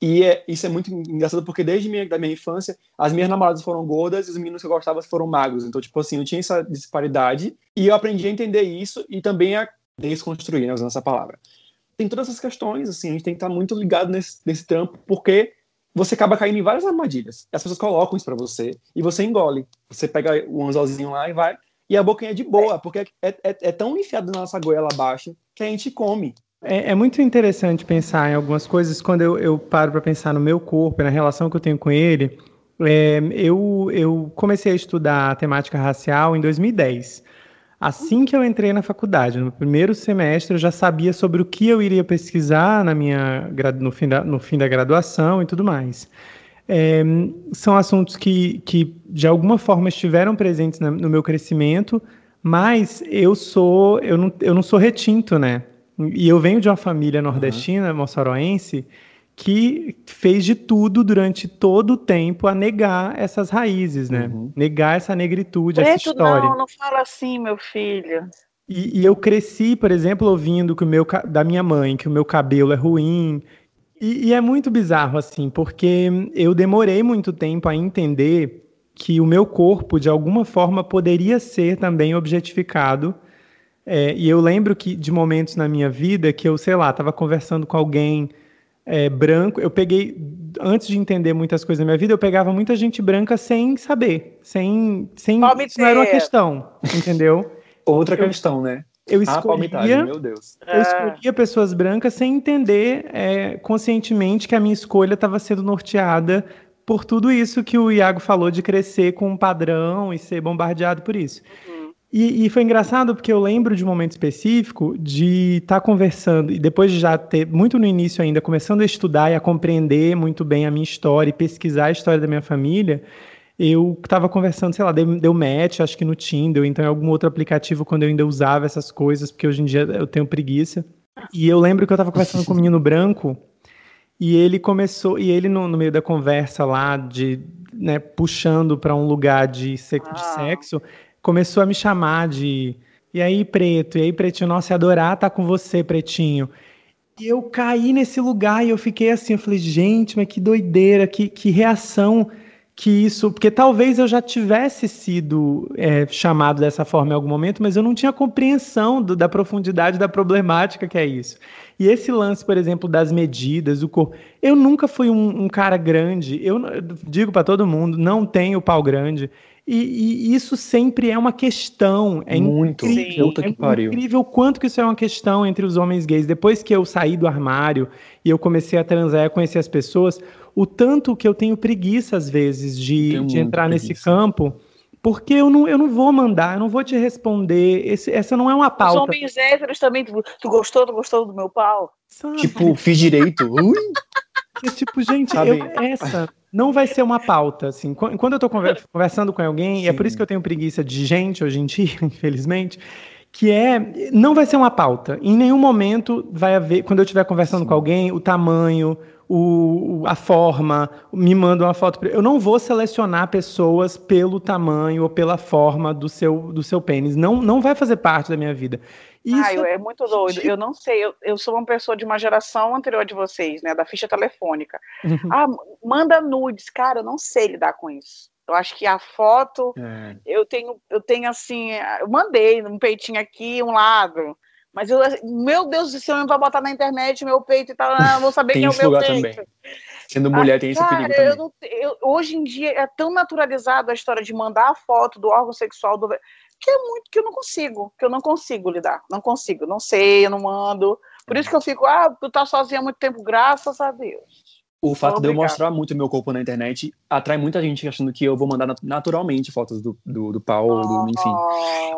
E é, isso é muito engraçado porque desde minha, da minha infância, as minhas namoradas foram gordas e os meninos que eu gostava foram magros. Então, tipo assim, eu tinha essa disparidade e eu aprendi a entender isso e também a desconstruir, né, usando essa palavra. Tem todas essas questões, assim, a gente tem que estar muito ligado nesse, nesse trampo porque você acaba caindo em várias armadilhas. As pessoas colocam isso para você e você engole. Você pega o anzolzinho lá e vai. E a boquinha é de boa, porque é, é, é tão enfiado na nossa goela abaixo que a gente come. É, é, muito interessante pensar em algumas coisas quando eu, eu paro para pensar no meu corpo, na relação que eu tenho com ele. É, eu, eu comecei a estudar temática racial em 2010. Assim que eu entrei na faculdade, no primeiro semestre, eu já sabia sobre o que eu iria pesquisar na minha, no, fim da, no fim da graduação e tudo mais. É, são assuntos que, que, de alguma forma, estiveram presentes na, no meu crescimento, mas eu sou, eu não, eu não sou retinto, né? E eu venho de uma família nordestina, uhum. moçoroense, que fez de tudo durante todo o tempo a negar essas raízes, né? Uhum. Negar essa negritude, Preto, essa história. Não, não fala assim, meu filho. E, e, eu cresci, por exemplo, ouvindo que o meu da minha mãe que o meu cabelo é ruim. E, e é muito bizarro, assim, porque eu demorei muito tempo a entender que o meu corpo, de alguma forma, poderia ser também objetificado. É, e eu lembro que de momentos na minha vida que eu, sei lá, estava conversando com alguém é, branco. Eu peguei, antes de entender muitas coisas na minha vida, eu pegava muita gente branca sem saber, sem, sem isso não era uma questão, entendeu? Outra eu, questão, né? Eu escolhia, meu Deus. Eu escolhia pessoas brancas sem entender é, conscientemente que a minha escolha estava sendo norteada por tudo isso que o Iago falou de crescer com um padrão e ser bombardeado por isso. Uhum. E, e, foi engraçado porque eu lembro de um momento específico de estar tá conversando, e depois de já ter, muito no início ainda, começando a estudar e a compreender muito bem a minha história e pesquisar a história da minha família, eu estava conversando, sei lá, deu, deu match, acho que no Tinder, ou então em algum outro aplicativo quando eu ainda usava essas coisas, porque hoje em dia eu tenho preguiça. E eu lembro que eu estava conversando com um menino branco, e ele começou, e ele no, no meio da conversa lá, de, né, puxando para um lugar de, de ah. sexo, começou a me chamar de. E aí, preto? E aí, pretinho? Nossa, ia adorar estar tá com você, pretinho. E eu caí nesse lugar e eu fiquei assim, eu falei, gente, mas que doideira, que, que reação que isso. Porque talvez eu já tivesse sido é, chamado dessa forma em algum momento, mas eu não tinha compreensão do, da profundidade da problemática que é isso. E esse lance, por exemplo, das medidas, o corpo. Eu nunca fui um, um cara grande, eu, eu digo para todo mundo, não tenho pau grande. E, e, isso sempre é uma questão. É Muito. Incrível, que é pariu. incrível o quanto que isso é uma questão entre os homens gays. Depois que eu saí do armário e eu comecei a transar e conhecer as pessoas, o tanto que eu tenho preguiça, às vezes, de, de entrar preguiça. nesse campo porque eu não, eu não vou mandar, eu não vou te responder. Esse, essa não é uma pauta. Os homens héteros também, tu, tu gostou, tu gostou do meu pau? Sabe? Tipo, fiz direito. Ui. É tipo, gente, eu, essa não vai ser uma pauta, assim. Quando eu tô conversando com alguém, Sim. e é por isso que eu tenho preguiça de gente hoje em dia, infelizmente, que é, não vai ser uma pauta. Em nenhum momento vai haver, quando eu estiver conversando Sim. com alguém, o tamanho, o, a forma, me manda uma foto. Eu não vou selecionar pessoas pelo tamanho ou pela forma do seu, do seu pênis. Não, não vai fazer parte da minha vida. Isso ah, é muito doido. Eu não sei, eu, eu sou uma pessoa de uma geração anterior de vocês, né? Da ficha telefônica. Uhum. Ah, manda nudes, cara, eu não sei lidar com isso. Eu acho que a foto, é. eu tenho, eu tenho assim, eu mandei um peitinho aqui, um lado. Mas eu, meu Deus do céu, não vai botar na internet meu peito e tal, ah, vou saber quem é o meu peito. Também. Sendo mulher, ah, tem esse cara, perigo também. Eu eu, hoje em dia é tão naturalizado a história de mandar a foto do órgão sexual do que é muito que eu não consigo, que eu não consigo lidar, não consigo, não sei, eu não mando. Por isso que eu fico, ah, tu tá sozinha há muito tempo, graças a Deus. O fato de eu mostrar muito meu corpo na internet atrai muita gente achando que eu vou mandar naturalmente fotos do, do, do pau, oh. do, enfim.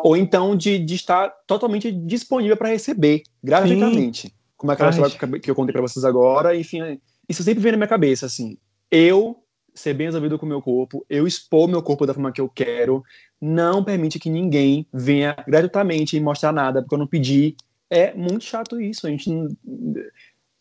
Ou então de, de estar totalmente disponível para receber, gratuitamente. Sim. Como é aquela história que eu contei para vocês agora, enfim. Isso sempre vem na minha cabeça, assim. Eu ser bem resolvido com o meu corpo, eu expor meu corpo da forma que eu quero, não permite que ninguém venha gratuitamente mostrar nada, porque eu não pedi. É muito chato isso. A gente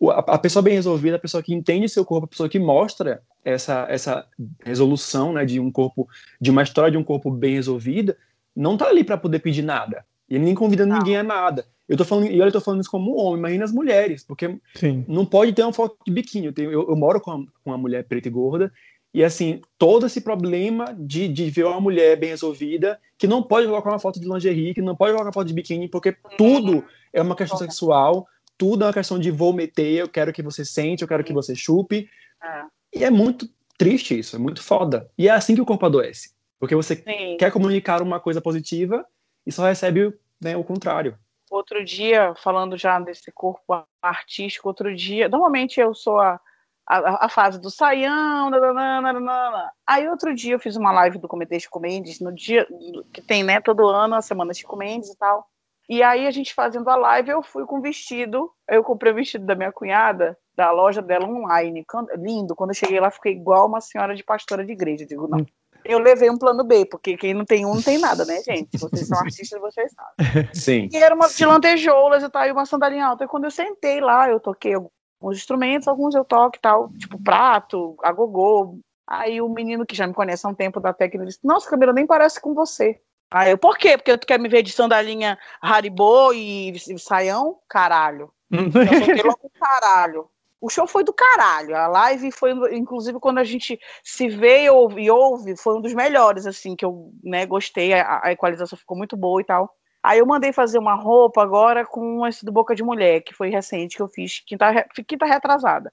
a pessoa bem resolvida, a pessoa que entende seu corpo, a pessoa que mostra essa, essa resolução né, de um corpo, de uma história de um corpo bem resolvida, não tá ali para poder pedir nada. E nem convidando não. ninguém a nada. Eu tô falando, e olha, eu tô falando isso como homem, imagina as mulheres, porque Sim. não pode ter uma foto de biquíni. Eu, tenho, eu, eu moro com uma, com uma mulher preta e gorda, e assim, todo esse problema de, de ver uma mulher bem resolvida, que não pode colocar uma foto de lingerie, que não pode colocar uma foto de biquíni, porque tudo é uma questão sexual, tudo é uma questão de vou meter, eu quero que você sente, eu quero que você chupe. É. E é muito triste isso, é muito foda. E é assim que o corpo adoece. Porque você Sim. quer comunicar uma coisa positiva e só recebe né, o contrário. Outro dia, falando já desse corpo artístico, outro dia, normalmente eu sou a, a, a fase do saião, nananana. aí outro dia eu fiz uma live do Comitê Chico Mendes, no dia que tem, né, todo ano, a semana Chico Mendes e tal. E aí a gente fazendo a live, eu fui com vestido, eu comprei o vestido da minha cunhada, da loja dela online, lindo. Quando eu cheguei lá, fiquei igual uma senhora de pastora de igreja. Digo, não. Eu levei um plano B, porque quem não tem um não tem nada, né, gente? Vocês são artistas, vocês sabem. Sim. E era uma de lantejoulas e tal, e uma sandalinha alta. E quando eu sentei lá, eu toquei alguns instrumentos, alguns eu toco e tal, tipo prato, agogô. Aí o menino que já me conhece há um tempo da técnica disse: Nossa, Camila, nem parece com você. Aí eu, por quê? Porque tu quer me ver de sandalinha Haribo e, e saião? Caralho. eu soltei logo caralho. O show foi do caralho. A live foi, inclusive, quando a gente se vê e ouve, e ouve foi um dos melhores, assim, que eu né, gostei. A, a, equalização ficou muito boa e tal. Aí eu mandei fazer uma roupa agora com esse do Boca de Mulher, que foi recente, que eu fiz quinta, quinta retrasada.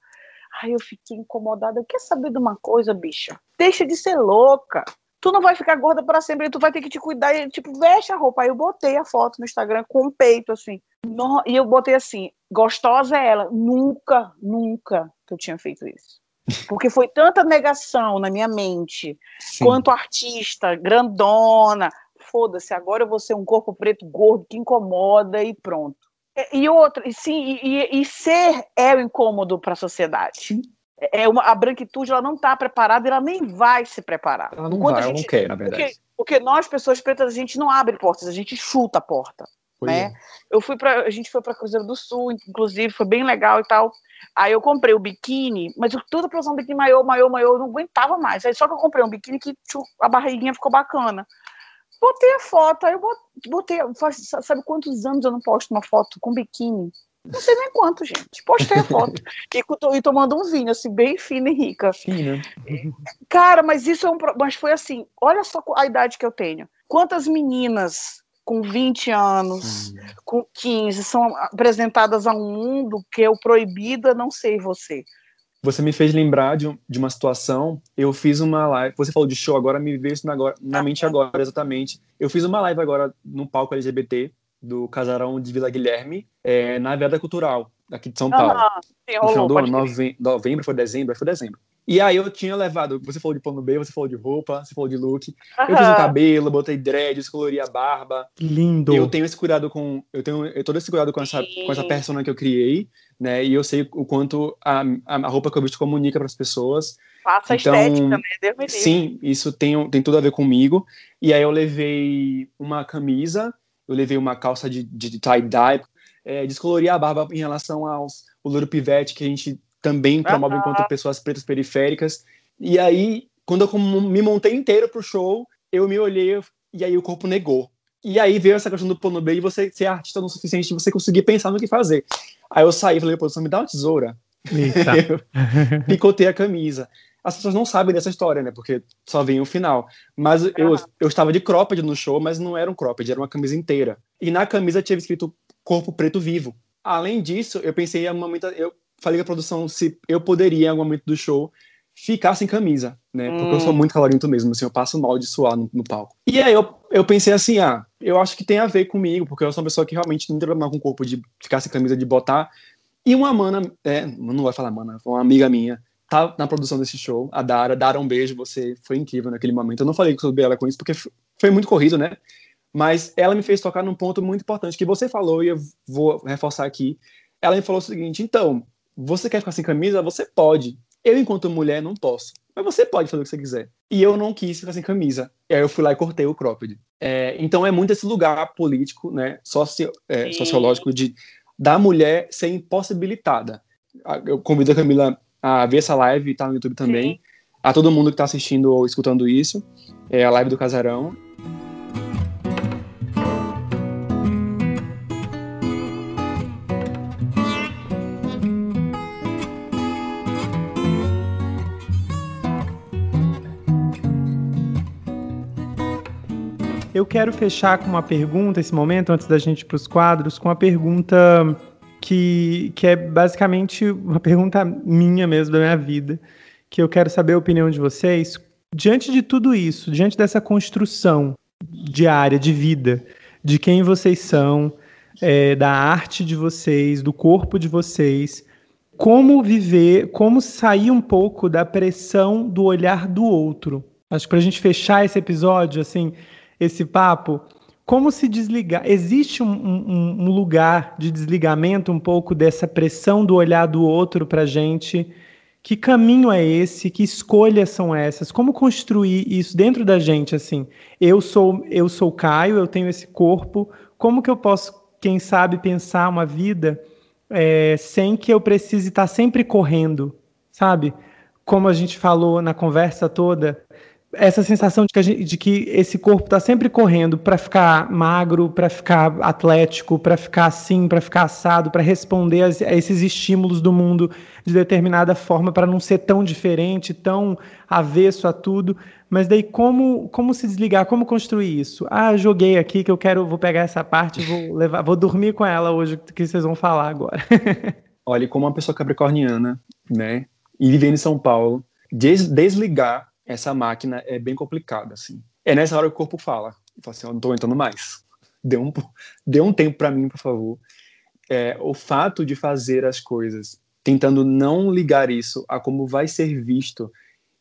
Aí eu fiquei incomodada. Quer saber de uma coisa, bicha? Deixa de ser louca tu não vai ficar gorda para sempre, tu vai ter que te cuidar e, tipo, veste a roupa. Aí eu botei a foto no Instagram com o peito, assim. No, e eu botei assim, gostosa é ela. Nunca, nunca que eu tinha feito isso. Porque foi tanta negação na minha mente, Sim. quanto artista, grandona. Foda-se, agora eu vou ser um corpo preto gordo que incomoda e pronto. E, e outra, e sim, e, e, ser é o incômodo para a sociedade. Sim é uma, a branquitude ela não está preparada, ela nem vai se preparar. Ela não vai, gente, ela não quer, na verdade. Porque, porque, nós, pessoas pretas, a gente não abre portas, a gente chuta a porta. né? É. Eu fui para, a gente foi para Cruzeiro do Sul, inclusive, foi bem legal e tal. Aí eu comprei o biquíni, mas eu tudo para usar um biquíni maior, maior, maior, eu não aguentava mais. Aí só que eu comprei um biquíni que a barriguinha ficou bacana. Botei a foto, aí eu botei, sabe quantos anos eu não posto uma foto com biquíni? Não sei nem quanto, gente. Postei a foto. e, e tomando um vinho, assim, bem fino e rica. Fina. Cara, mas isso é um. Mas foi assim: olha só a idade que eu tenho. Quantas meninas com 20 anos, hum. com 15, são apresentadas a um mundo que é o proibido a não ser você. Você me fez lembrar de, um, de uma situação. Eu fiz uma live. Você falou de show, agora me veio isso na, na ah, mente é. agora, exatamente. Eu fiz uma live agora no palco LGBT do casarão de Vila Guilherme, é, na Viada Cultural, aqui de São Paulo. Ah, no final do ano, nove, novembro, foi dezembro, foi dezembro. E aí eu tinha levado, você falou de plano B, você falou de roupa, você falou de look. Eu fiz o cabelo, botei dread, descolori a barba. Lindo. Eu tenho esse cuidado com, eu tenho eu todo esse cuidado com essa, com essa persona que eu criei, né? E eu sei o quanto a, a roupa que eu visto comunica para as pessoas. Faça então, estética, né? Deus me sim, isso tem, tem tudo a ver comigo. E aí eu levei uma camisa eu levei uma calça de, de tie-dye, é, descolorir a barba em relação aos o louro pivete, que a gente também promove enquanto pessoas pretas periféricas. E aí, quando eu me montei inteiro pro show, eu me olhei e aí o corpo negou. E aí veio essa questão do plano B e você ser artista não suficiente, você conseguir pensar no que fazer. Aí eu saí e falei, produção, me dá uma tesoura. picotei a camisa as pessoas não sabem dessa história, né? Porque só vem o final. Mas eu, eu estava de cropped no show, mas não era um cropped, era uma camisa inteira. E na camisa tinha escrito Corpo Preto Vivo. Além disso, eu pensei em algum momento, eu falei com a produção se eu poderia, em algum momento do show, ficar sem camisa, né? Porque hum. eu sou hum. muito calorento mesmo, assim, eu passo mal de suar no, no, palco. E aí eu, eu pensei assim, ah, eu acho que tem a ver comigo, porque eu sou uma pessoa que realmente não tem problema com o corpo de ficar sem camisa, de botar. E uma mana, é, não vai falar mana, uma amiga minha, tá na produção desse show, a Dara. Dara, um beijo, você foi incrível naquele momento. Eu não falei sobre ela com isso porque foi muito corrido, né? Mas ela me fez tocar num ponto muito importante que você falou e eu vou reforçar aqui. Ela me falou o seguinte: então, você quer ficar sem camisa? Você pode. Eu, enquanto mulher, não posso. Mas você pode fazer o que você quiser. E eu não quis ficar sem camisa. E aí eu fui lá e cortei o cropped. É, então é muito esse lugar político, né, socio, é, sociológico de da mulher ser impossibilitada. Eu convido a Camila a ver essa live, tá no YouTube também. Sim. A todo mundo que tá assistindo ou escutando isso. É a live do Casarão. Eu quero fechar com uma pergunta, esse momento, antes da gente ir para os quadros, com uma pergunta que, que é basicamente uma pergunta minha mesmo, da minha vida, que eu quero saber a opinião de vocês. Diante de tudo isso, diante dessa construção diária de vida, de quem vocês são, é, da arte de vocês, do corpo de vocês, como viver, como sair um pouco da pressão do olhar do outro. Acho que para a gente fechar esse episódio, assim, esse papo, como se desligar? Existe um, um, um, lugar de desligamento um pouco dessa pressão do olhar do outro para gente? Que caminho é esse? Que escolhas são essas? Como construir isso dentro da gente? Assim, eu sou eu sou Caio, eu tenho esse corpo. Como que eu posso, quem sabe, pensar uma vida é, sem que eu precise estar sempre correndo, sabe? Como a gente falou na conversa toda, essa sensação de que, gente, de que esse corpo está sempre correndo para ficar magro, para ficar atlético, para ficar assim, para ficar assado, para responder a, a, esses estímulos do mundo de determinada forma, para não ser tão diferente, tão avesso a tudo. Mas daí como como se desligar, como construir isso? Ah, joguei aqui que eu quero, vou pegar essa parte, vou levar, vou dormir com ela hoje que vocês vão falar agora. Olha, como uma pessoa capricorniana, né, e vivendo em São Paulo, des desligar essa máquina é bem complicado, assim. É nessa hora que o corpo fala, fala assim, eu não tô aguentando mais. Dê um, dê um tempo para mim, por favor. É, o fato de fazer as coisas, tentando não ligar isso a como vai ser visto,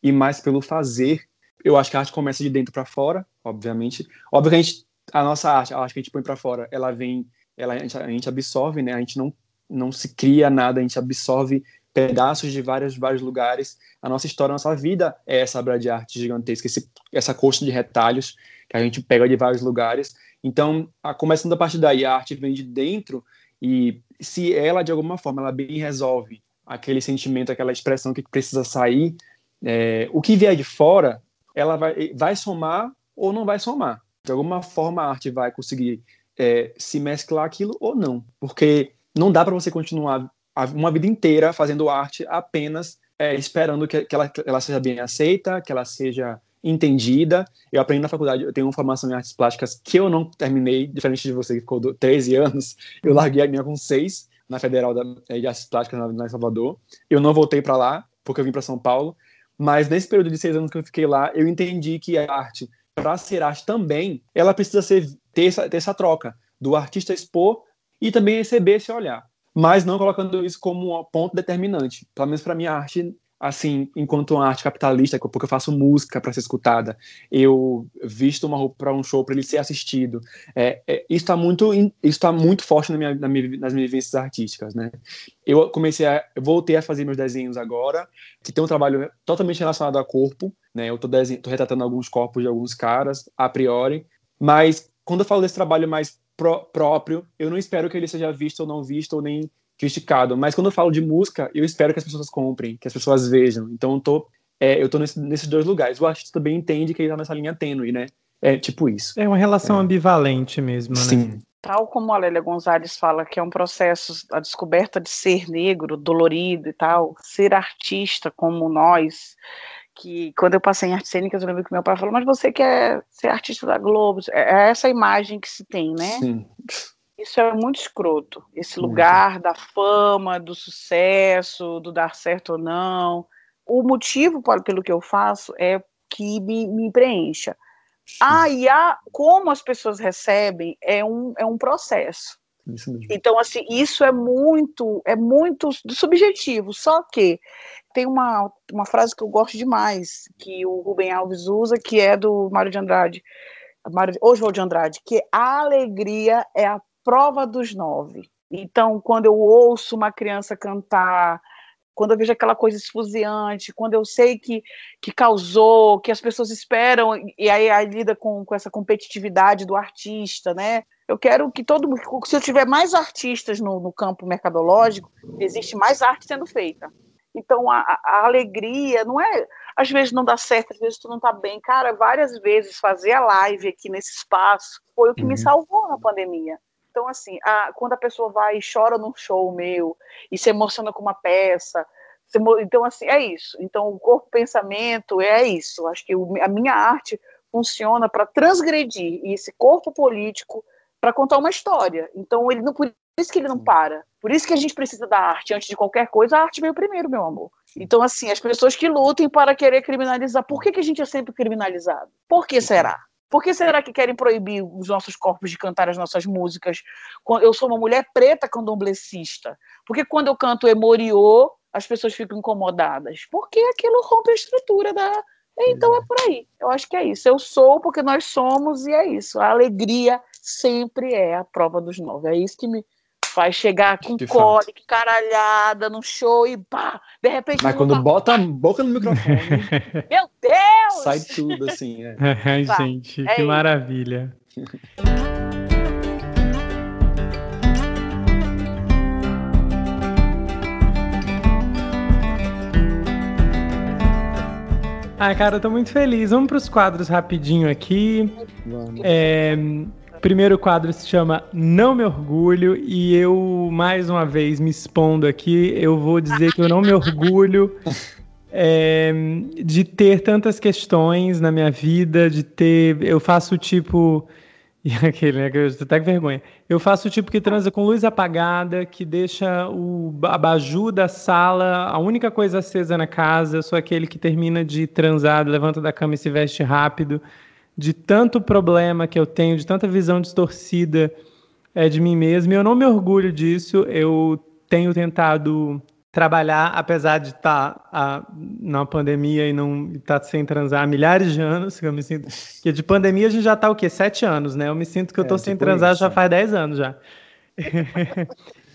e mais pelo fazer, eu acho que a arte começa de dentro para fora, obviamente. Óbvio que a, gente, a nossa arte, a arte que a gente põe para fora, ela vem, ela, a, gente, a gente absorve, né? A gente não, não se cria nada, a gente absorve pedaços de vários, vários lugares. A nossa história, a nossa vida é essa obra de arte gigantesca, esse, essa coxa de retalhos que a gente pega de vários lugares. Então, a, começando a partir daí, a arte vem de dentro e se ela, de alguma forma, ela bem resolve aquele sentimento, aquela expressão que precisa sair, é, o que vier de fora, ela vai, vai somar ou não vai somar. De alguma forma, a arte vai conseguir é, se mesclar aquilo ou não, porque não dá para você continuar uma vida inteira fazendo arte apenas é, esperando que, que, ela, que ela seja bem aceita, que ela seja entendida. Eu aprendi na faculdade, eu tenho uma formação em artes plásticas que eu não terminei, diferente de você que ficou 13 anos, eu larguei a minha com 6 na Federal é, de Artes Plásticas na, na Salvador. Eu não voltei para lá, porque eu vim para São Paulo, mas nesse período de seis anos que eu fiquei lá, eu entendi que a arte, para ser arte também, ela precisa ser, ter, essa, ter essa troca do artista expor e também receber esse olhar mas não colocando isso como um ponto determinante. Pelo menos para minha arte, assim, enquanto uma arte capitalista, porque eu faço música para ser escutada, eu visto uma roupa para um show para ele ser assistido. É, é, isso está muito, isso tá muito forte na minha, na minha, nas minhas vivências artísticas, né? Eu comecei a, voltei a fazer meus desenhos agora, que tem um trabalho totalmente relacionado a corpo, né? Eu tô, desenho, tô retratando alguns corpos de alguns caras a priori, mas quando eu falo desse trabalho mais pró próprio. Eu não espero que ele seja visto ou não visto ou nem criticado, mas quando eu falo de música, eu espero que as pessoas comprem, que as pessoas vejam. Então eu tô, é, eu tô nesse, nesses dois lugares. O artista também entende que ele tá nessa linha tênue, né? É tipo isso. É uma relação é. ambivalente mesmo, né? Sim. Tal como a Lélia Gonzalez fala que é um processo, a descoberta de ser negro, dolorido e tal, ser artista como nós, que quando eu passei em artes cênicas, eu lembro que meu pai falou, mas você quer ser artista da Globo? É, é essa imagem que se tem, né? Sim. Isso é muito escroto. Esse lugar da fama, do sucesso, do dar certo ou não. O motivo pelo que eu faço é que me, me preencha. Ah, e a, como as pessoas recebem é um, é um processo. Então, assim, isso é muito, é muito subjetivo. Só que tem uma, uma frase que eu gosto demais, que o Rubem Alves usa, que é do Mário de Andrade, Mário, Oswald de Andrade, que a alegria é a prova dos nove. Então, quando eu ouço uma criança cantar, quando eu vejo aquela coisa esfuziante, quando eu sei que, que causou, que as pessoas esperam, e aí, aí lida com, com essa competitividade do artista, né? Eu quero que todo mundo, se eu tiver mais artistas no, no campo mercadológico, existe mais arte sendo feita. Então, a, a, alegria não é. Às vezes não dá certo, às vezes tu não tá bem. Cara, várias vezes fazer a live aqui nesse espaço foi o que uhum. me salvou na pandemia. Então, assim, a, quando a pessoa vai e chora num show meu e se emociona com uma peça. Se, então, assim, é isso. Então, o corpo-pensamento é isso. Acho que o, a minha arte funciona para transgredir esse corpo político para contar uma história. Então, ele não, por isso que ele não para. Por isso que a gente precisa da arte antes de qualquer coisa. A arte veio primeiro, meu amor. Então, assim, as pessoas que lutem para querer criminalizar. Por que, que a gente é sempre criminalizado? Por que será? Por que será que querem proibir os nossos corpos de cantar as nossas músicas? Eu sou uma mulher preta candomblessista. Por que quando eu canto Emoriô, as pessoas ficam incomodadas? Porque aquilo rompe a estrutura da. Então é por aí. Eu acho que é isso. Eu sou porque nós somos e é isso. A alegria sempre é a prova dos nove. É isso que me, Faz chegar com cólica, caralhada, no show e pá, de repente. Mas quando bota a boca no microfone. Meu Deus! Sai tudo assim, é. é gente, é que isso. maravilha. Ah, cara, eu tô muito feliz. Vamos pros quadros rapidinho aqui. Vamos. É, primeiro quadro se chama Não Me Orgulho e eu, mais uma vez, me expondo aqui, eu vou dizer que eu não me orgulho é, de ter tantas questões na minha vida, de ter. Eu faço tipo. E aquele, né? Eu até com vergonha. Eu faço o tipo que transa com luz apagada, que deixa o abajur da sala, a única coisa acesa na casa. Eu sou aquele que termina de transar, levanta da cama e se veste rápido. De tanto problema que eu tenho, de tanta visão distorcida é, de mim mesmo. E eu não me orgulho disso. Eu tenho tentado trabalhar, apesar de estar tá, na pandemia e não estar tá sem transar há milhares de anos, que eu me sinto. Que de pandemia a gente já está o quê? Sete anos, né? Eu me sinto que eu estou é, sem tipo transar isso. já faz dez anos já.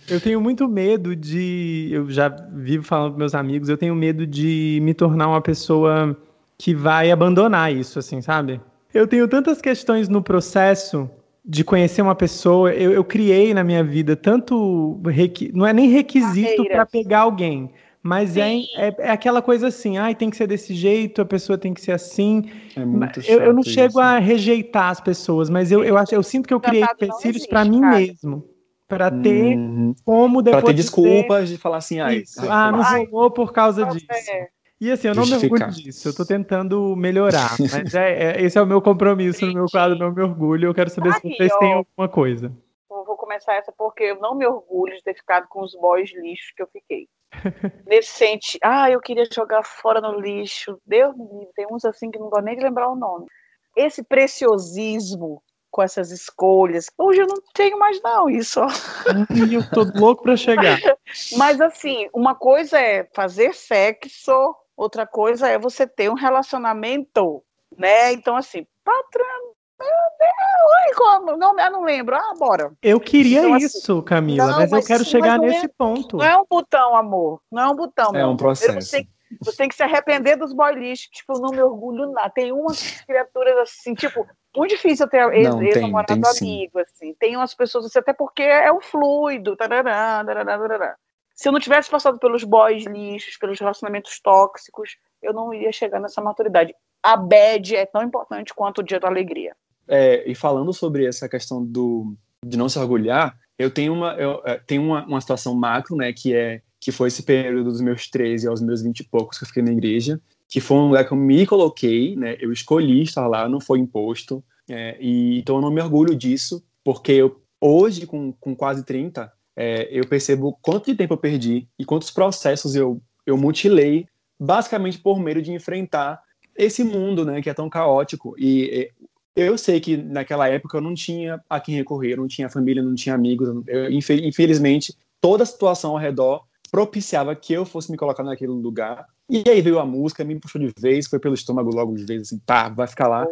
eu tenho muito medo de. Eu já vivo falando com meus amigos, eu tenho medo de me tornar uma pessoa que vai abandonar isso, assim, sabe? Eu tenho tantas questões no processo de conhecer uma pessoa, eu, eu criei na minha vida tanto. Não é nem requisito para pegar alguém, mas é, é, é, aquela coisa assim, ai, tem que ser desse jeito, a pessoa tem que ser assim. É muito eu, eu não chego isso. a rejeitar as pessoas, mas eu, eu, acho, eu sinto que eu criei empecilhos para mim cara. mesmo. Para ter uhum. como depois. Para ter desculpas de, de falar assim, ai, ah, não rolou por causa disso. É. E assim, eu não me orgulho disso, eu tô tentando melhorar, mas é, é, esse é o meu compromisso no meu quadro, não me orgulho. Eu quero saber se vocês têm alguma coisa. Eu vou começar essa porque eu não me orgulho de ter ficado com os boys lixos que eu fiquei. Nesse sentido, ah, eu queria jogar fora no lixo. Deus me livre, tem uns assim que não gosto nem de lembrar o nome. Esse preciosismo com essas escolhas. Hoje eu não tenho mais não isso. Eu tô louco para chegar. Mas assim, uma coisa é fazer sexo outra coisa é você ter um relacionamento, né? Então, assim, patrão, meu Deus, como? Não, eu não lembro. Ah, bora. Eu queria então, assim, isso, Camila, não, mas, mas, eu quero chegar nesse ponto. Não é um botão, amor. Não é um botão. É um processo. Você, tem que se arrepender dos boy lixo. Tipo, eu não me orgulho nada. Tem umas criaturas assim, tipo, muito difícil ter ex-namorado amigo, assim. Tem umas pessoas assim, até porque é o fluido. Tarará, tarará, tarará se eu não tivesse passado pelos boys lixos, pelos relacionamentos tóxicos, eu não iria chegar nessa maturidade. A bad é tão importante quanto o dia da alegria. É, e falando sobre essa questão do, de não se orgulhar, eu tenho uma, eu, é, tenho uma, uma situação macro, né, que é que foi esse período dos meus 13 aos meus 20 e poucos que eu fiquei na igreja, que foi um lugar que eu me coloquei, né, eu escolhi estar lá, não foi imposto, é, e então eu não me orgulho disso, porque eu, hoje, com, com quase 30, é, eu percebo quanto de tempo eu perdi e quantos processos eu, eu mutilei, basicamente por medo de enfrentar esse mundo, né, que é tão caótico. E eu sei que naquela época eu não tinha a quem recorrer, não tinha família, não tinha amigos. Eu, infelizmente, toda a situação ao redor propiciava que eu fosse me colocar naquele lugar. E aí veio a música, me puxou de vez, foi pelo estômago logo de vez, assim, tá, vai ficar lá.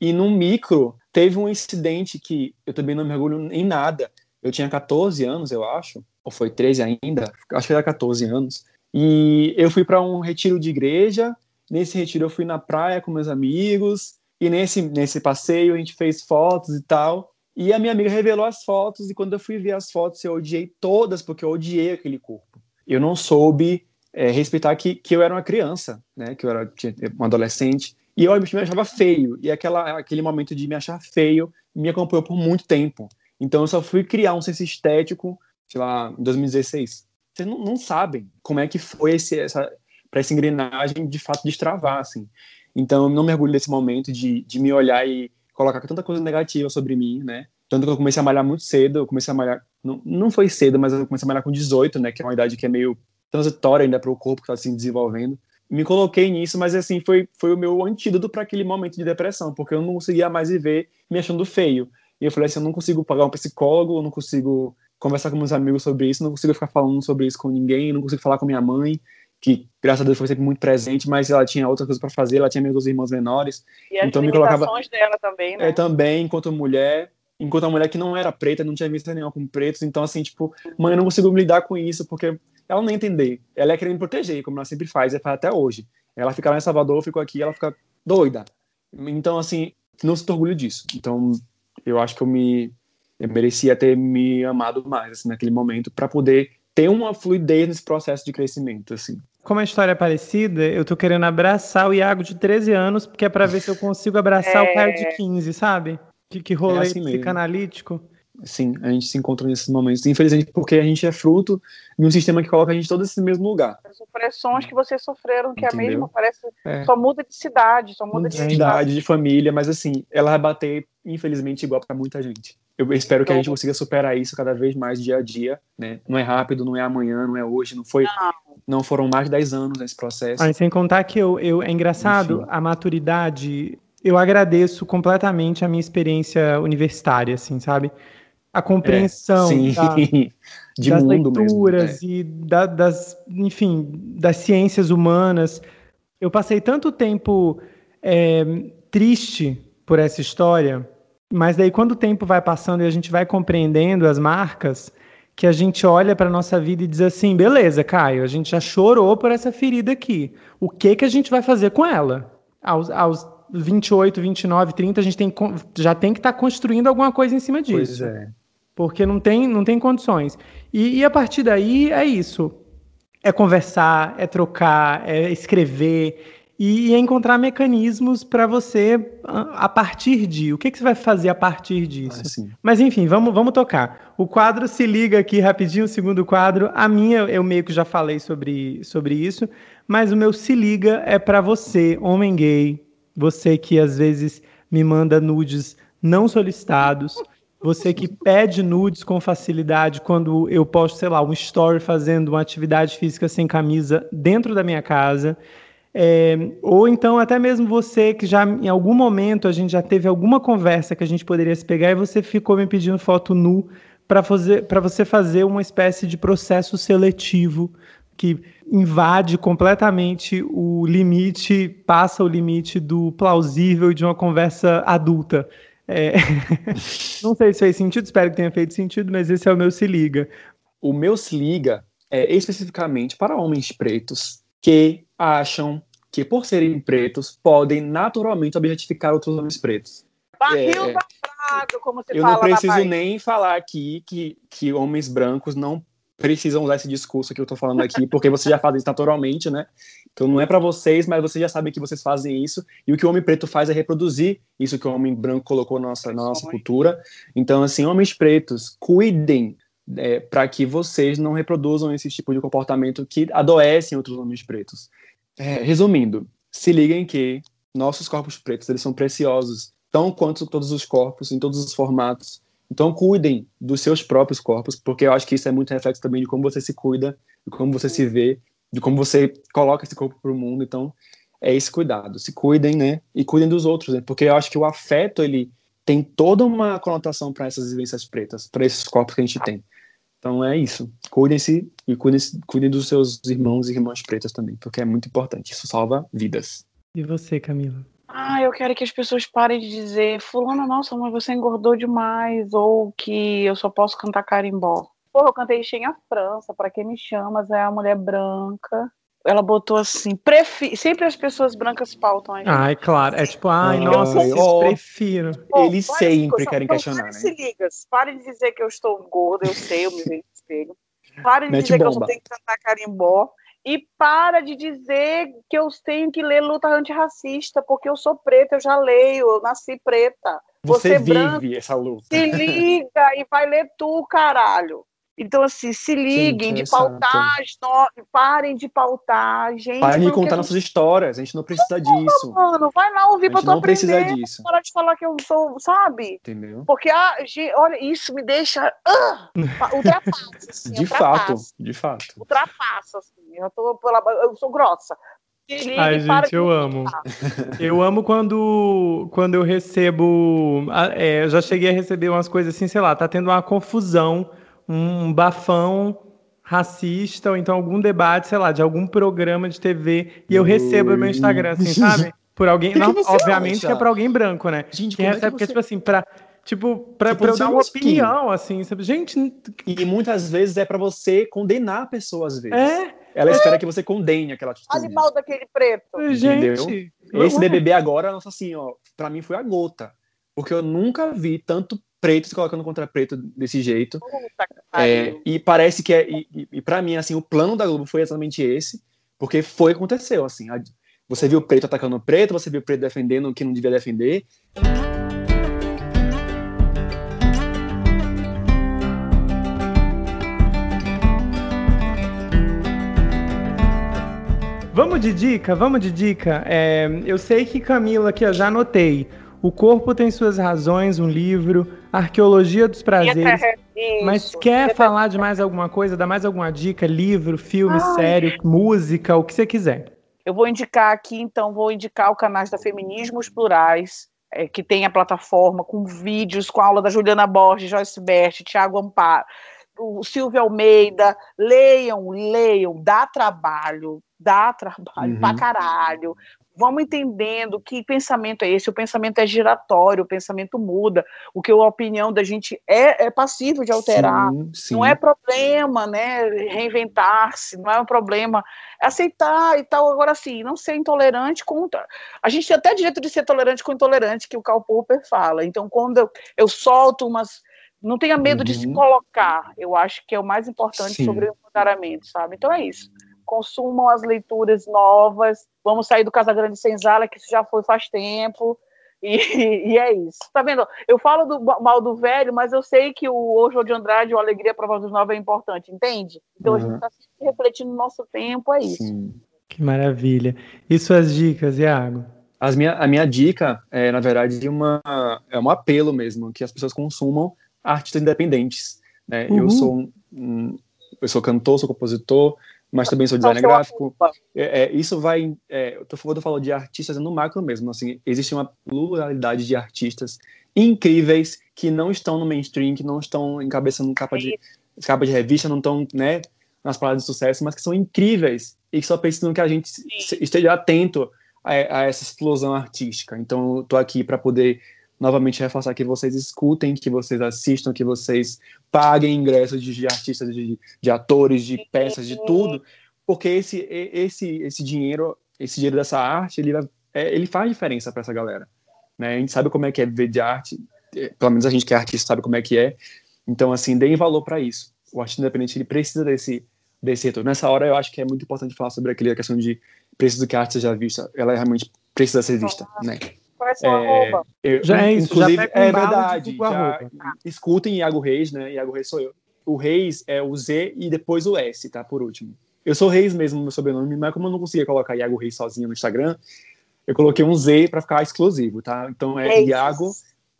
E no micro, teve um incidente que eu também não mergulho em nada, eu tinha 14 anos, eu acho, ou foi 13 ainda, acho que era 14 anos. E eu fui para um retiro de igreja. Nesse retiro eu fui na praia com meus amigos. E nesse, nesse passeio a gente fez fotos e tal. E a minha amiga revelou as fotos. E quando eu fui ver as fotos, eu odiei todas, porque eu odiei aquele corpo. Eu não soube é, respeitar que, que eu era uma criança, né? Que eu era um adolescente. E eu me achava feio. E aquela, aquele momento de me achar feio me acompanhou por muito tempo. Então eu só fui criar um senso estético, sei lá, em 2016. Vocês não, não sabem como é que foi esse, essa, para essa engrenagem de fato destravar, assim. Então eu não mergulho nesse momento de, de me olhar e colocar tanta coisa negativa sobre mim, né? Tanto que eu comecei a malhar muito cedo, eu comecei a malhar, não, não foi cedo, mas eu comecei a malhar com 18, né? Que é uma idade que é meio transitória ainda para o corpo que está se desenvolvendo. Me coloquei nisso, mas assim, foi, foi o meu antídoto para aquele momento de depressão, porque eu não conseguia mais viver me achando feio. E eu falei assim, eu não consigo pagar um psicólogo, eu não consigo conversar com meus amigos sobre isso, não consigo ficar falando sobre isso com ninguém, não consigo falar com minha mãe, que graças a Deus foi sempre muito presente, mas ela tinha outras coisas para fazer, ela tinha meus dois irmãos menores. E as então me colocava dela também, né? É, também, enquanto mulher, enquanto uma mulher que não era preta, não tinha visto nenhuma com pretos, então assim, tipo, mãe, eu não consigo lidar com isso, porque ela não entender. Ela é querendo me proteger, como ela sempre faz, e faz até hoje. Ela fica lá em Salvador, ficou aqui, ela fica doida. Então, assim, não se orgulho disso. Então, eu acho que eu me eu merecia ter me amado mais assim, naquele momento para poder ter uma fluidez nesse processo de crescimento assim. Como a história é parecida, eu tô querendo abraçar o Iago de 13 anos, porque é pra ver se eu consigo abraçar é... o Caio de 15, sabe? Que, que rolê é assim psicanalítico. Sim, a gente se encontra nesses momentos. Infelizmente, porque a gente é fruto de um sistema que coloca a gente todos nesse mesmo lugar. As opressões que vocês sofreram, que Entendeu? é a mesma, parece. É. Só muda de cidade, só muda de cidade. cidade, de família, mas assim, ela vai bater, infelizmente, igual para muita gente. Eu espero que a gente consiga superar isso cada vez mais dia a dia, né? Não é rápido, não é amanhã, não é hoje, não foi. Não, não foram mais de 10 anos nesse processo. Aí, sem contar que eu, eu é engraçado, Enfim. a maturidade. Eu agradeço completamente a minha experiência universitária, assim, sabe? A compreensão é, da, de das leituras mesmo, é. e da, das, enfim, das ciências humanas. Eu passei tanto tempo é, triste por essa história, mas daí quando o tempo vai passando e a gente vai compreendendo as marcas, que a gente olha para nossa vida e diz assim, beleza, Caio, a gente já chorou por essa ferida aqui. O que que a gente vai fazer com ela? Aos, aos 28, 29, 30, a gente tem, já tem que estar tá construindo alguma coisa em cima disso. Pois é porque não tem, não tem condições. E, e, a partir daí é isso. É conversar, é trocar, é escrever e, é encontrar mecanismos para você a partir de. O que, que você vai fazer a partir disso? Ah, Mas enfim, vamos, vamos tocar. O quadro se liga aqui rapidinho, o segundo quadro. A minha, eu meio que já falei sobre, sobre isso, mas o meu se liga é para você, homem gay, você que às vezes me manda nudes não solicitados. Você que pede nudes com facilidade quando eu posto, sei lá, um story fazendo uma atividade física sem camisa dentro da minha casa. É, ou então até mesmo você que já em algum momento a gente já teve alguma conversa que a gente poderia se pegar e você ficou me pedindo foto nu para fazer para você fazer uma espécie de processo seletivo que invade completamente o limite, passa o limite do plausível de uma conversa adulta. É... não sei se fez sentido, espero que tenha feito sentido, mas esse é o meu Se Liga. O meu Se Liga é especificamente para homens pretos que acham que, por serem pretos, podem naturalmente objetificar outros homens pretos. Barril é, babado, como você eu fala não preciso nem falar aqui que, que homens brancos não precisam usar esse discurso que eu tô falando aqui, porque vocês já fazem isso naturalmente, né? Então não é para vocês, mas vocês já sabem que vocês fazem isso, e o que o homem preto faz é reproduzir isso que o homem branco colocou na nossa, na nossa cultura. Então, assim, homens pretos, cuidem é, para que vocês não reproduzam esse tipo de comportamento que adoecem outros homens pretos. É, resumindo, se liguem que nossos corpos pretos eles são preciosos, tão quanto todos os corpos, em todos os formatos, então, cuidem dos seus próprios corpos, porque eu acho que isso é muito reflexo também de como você se cuida, de como você se vê, de como você coloca esse corpo para o mundo. Então, é esse cuidado. Se cuidem, né? E cuidem dos outros, né? Porque eu acho que o afeto, ele tem toda uma conotação para essas vivências pretas, para esses corpos que a gente tem. Então, é isso. Cuidem-se e cuidem, cuidem dos seus irmãos e irmãs pretas também, porque é muito importante. Isso salva vidas. E você, Camila? Ah, eu quero que as pessoas parem de dizer, fulano, nossa, mas você engordou demais, ou que eu só posso cantar carimbó. Porra, eu cantei Xenha França, para quem me chama, é a mulher branca. Ela botou assim, prefi... sempre as pessoas brancas pautam a gente. Ai, claro, é tipo, ai, nossa, eu oh, prefiro. Eles sempre querem questionar, né? se liga, parem de dizer que eu estou gorda, eu sei, eu me vejo no espelho. Parem de Mete dizer bomba. que eu só tenho que cantar carimbó. E para de dizer que eu tenho que ler luta antirracista, porque eu sou preta, eu já leio, eu nasci preta. Você, Você vive branco, essa luta. Se liga e vai ler tu, caralho. Então, assim, se liguem Sim, de pautar, parem de pautar, gente. Parem de contar gente... nossas histórias, a gente não precisa disso. Mano, vai lá ouvir pra tu não precisa disso. Parar de falar que eu sou, sabe? Entendeu? Porque, ah, gente, olha, isso me deixa. Uh, ultrapassa, assim, De fato, de fato. Ultrapassa, assim. Eu, tô pela, eu sou grossa. Ligue, Ai, gente, eu amo. Eu amo quando, quando eu recebo. É, eu já cheguei a receber umas coisas assim, sei lá, tá tendo uma confusão um bafão racista ou então algum debate, sei lá, de algum programa de TV e eu recebo no meu Instagram, assim, sabe? Por alguém, não, obviamente acha? que é para alguém branco, né? Gente, Quem recebe, é porque, tipo assim, pra, tipo, pra, pra eu dar uma opinião, assim, sabe? Gente... E muitas vezes é para você condenar a pessoa, às vezes. É? Ela é. espera que você condene aquela atitude. Animal daquele preto. Gente... Esse BBB agora, nossa, assim, ó, pra mim foi a gota. Porque eu nunca vi tanto preto se colocando contra preto desse jeito. É, e parece que é. E, e para mim, assim, o plano da Globo foi exatamente esse. Porque foi o que aconteceu, assim. Você viu o preto atacando o preto, você viu o preto defendendo o que não devia defender. Vamos de dica, vamos de dica. É, eu sei que Camila, que eu já anotei, O Corpo Tem Suas Razões, um livro, Arqueologia dos Prazeres. Isso, mas quer falar de mais alguma coisa, dar mais alguma dica? Livro, filme, Ai. série, música, o que você quiser. Eu vou indicar aqui, então, vou indicar o canal da Feminismos Plurais, é, que tem a plataforma com vídeos, com a aula da Juliana Borges, Joyce Bert, Tiago Amparo, o Silvio Almeida. Leiam, leiam, dá trabalho, dá trabalho uhum. pra caralho. Vamos entendendo que pensamento é esse. O pensamento é giratório, o pensamento muda. O que a opinião da gente é, é passível de alterar. Sim, sim. Não é problema, né? Reinventar-se, não é um problema aceitar e tal. Agora, sim, não ser intolerante contra. A gente tem até direito de ser tolerante com intolerante, que o Karl Popper fala. Então, quando eu, eu solto umas. Não tenha medo uhum. de se uhum. colocar. Eu acho que é o mais importante sim. sobre o sabe? Então é isso consumam as leituras novas. Vamos sair do Casa Grande Senzala, que isso já foi faz tempo. E, e, é isso. Tá vendo? Eu falo do mal do velho, mas eu sei que o Ojo de Andrade, o Alegria Prova dos Novos é importante, entende? Então uhum. a gente está sempre refletindo no nosso tempo, é isso. Sim. Que maravilha. E suas dicas, Iago? As minha, a minha dica é, na verdade, uma, é um apelo mesmo, que as pessoas consumam artistas independentes. Né? Uhum. Eu sou um, um, eu sou cantor, sou compositor, mas também sou designer gráfico. É, é, isso vai. É, eu tô falando de artistas no macro mesmo. Assim, existe uma pluralidade de artistas incríveis que não estão no mainstream, que não estão encabeçando capa de, capa de revista, não estão né, nas palavras de sucesso, mas que são incríveis e que só precisam que a gente Sim. esteja atento a, a, essa explosão artística. Então, eu tô aqui para poder novamente reforçar que vocês escutem, que vocês assistam, que vocês paguem ingressos de, de artistas, de, de, atores, de peças, de tudo, porque esse, esse, esse dinheiro, esse dinheiro dessa arte, ele, é, ele faz diferença para essa galera. Né? A gente sabe como é que é viver de arte, é, pelo menos a gente que é artista sabe como é que é. Então, assim, deem valor para isso. O artista independente ele precisa desse, desse retorno. Nessa hora, eu acho que é muito importante falar sobre aquela questão de preciso que a arte seja vista. Ela realmente precisa ser vista, né? Qual é arroba? já é isso, inclusive, já é verdade. Já, escutem Iago Reis, né? Iago Reis sou eu. O Reis é o Z e depois o S, tá? Por último. Eu sou Reis mesmo, meu sobrenome, mas como eu não conseguia colocar Iago Reis sozinho no Instagram, eu coloquei um Z para ficar exclusivo, tá? Então é Reis. Iago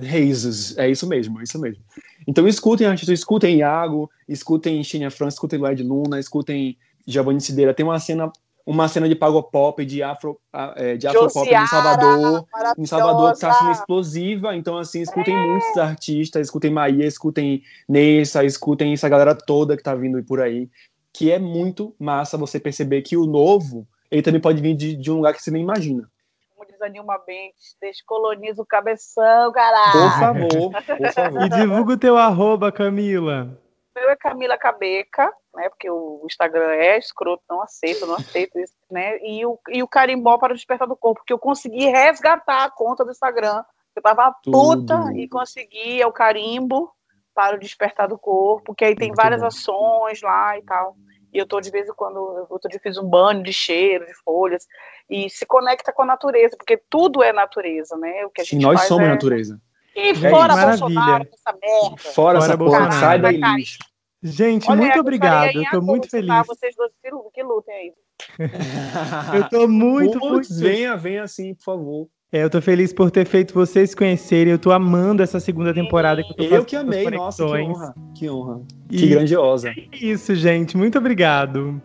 Reis, é isso mesmo, é isso mesmo. Então escutem artistas, escutem Iago, escutem Xenia França, escutem Lloyd Luna, escutem Giovanni Cideira. Tem uma cena uma cena de pagopop, de afro, é, de afropop em Salvador, em Salvador que está sendo explosiva, então assim, escutem é. muitos artistas, escutem Maia, escutem Nessa, escutem essa galera toda que está vindo por aí, que é muito massa você perceber que o novo, ele também pode vir de, de um lugar que você nem imagina. Como diz a Nilma Bentes, descoloniza o cabeção, caralho. Por favor, por favor. E divulga o teu arroba, Camila meu é Camila Cabeca, né? Porque o Instagram é escroto, não aceito, não aceito isso, né? E o, e o carimbó para o despertar do corpo, porque eu consegui resgatar a conta do Instagram. Eu tava puta Tudo. e consegui é o carimbo para o despertar do corpo, que aí tem Muito várias bom. ações lá e tal. E eu tô de vez em quando, outro dia fiz um banho de cheiro, de folhas, e se conecta com a natureza, porque tudo é natureza, né? O que a gente Sim, nós somos é... natureza. E fora é Bolsonaro, essa merda. Fora, fora essa porra, sai daí, lixo. Gente, Olha, muito obrigado. Eu tô muito feliz. Tá? Vocês dois que lutem aí. eu tô muito, Putz, muito. Venha, venha assim, por favor. É, eu tô feliz por ter feito vocês conhecerem. Eu tô amando essa segunda temporada que eu tô Eu que amei, nossa, que honra. Que honra. E... Que grandiosa. É isso, gente. Muito obrigado.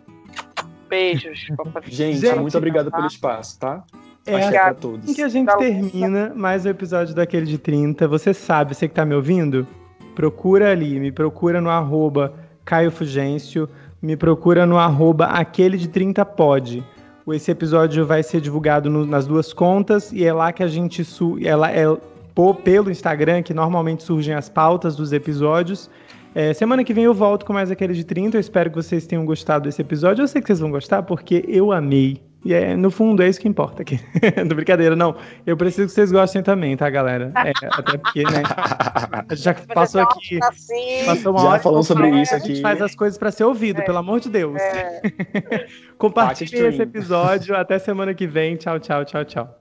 Beijos. gente, gente, muito obrigado tá? pelo espaço, tá? É, Acho que é pra todos. Que a gente termina mais um episódio daquele de 30. Você sabe, você que tá me ouvindo, procura ali, me procura no arroba Caio Fugêncio, me procura no arroba aquele de 30 pode. Esse episódio vai ser divulgado no, nas duas contas e é lá que a gente su ela é pelo Instagram que normalmente surgem as pautas dos episódios. É, semana que vem eu volto com mais aquele de 30. Eu espero que vocês tenham gostado desse episódio. Eu sei que vocês vão gostar porque eu amei. E é, no fundo é isso que importa aqui. não brincadeira, não. Eu preciso que vocês gostem também, tá, galera? É, até porque, né? A gente já passou aqui. Passou uma já hora falando sobre isso aqui. A gente faz as coisas para ser ouvido, é. pelo amor de Deus. É. Compartilhe esse episódio. Até semana que vem. Tchau, tchau, tchau, tchau.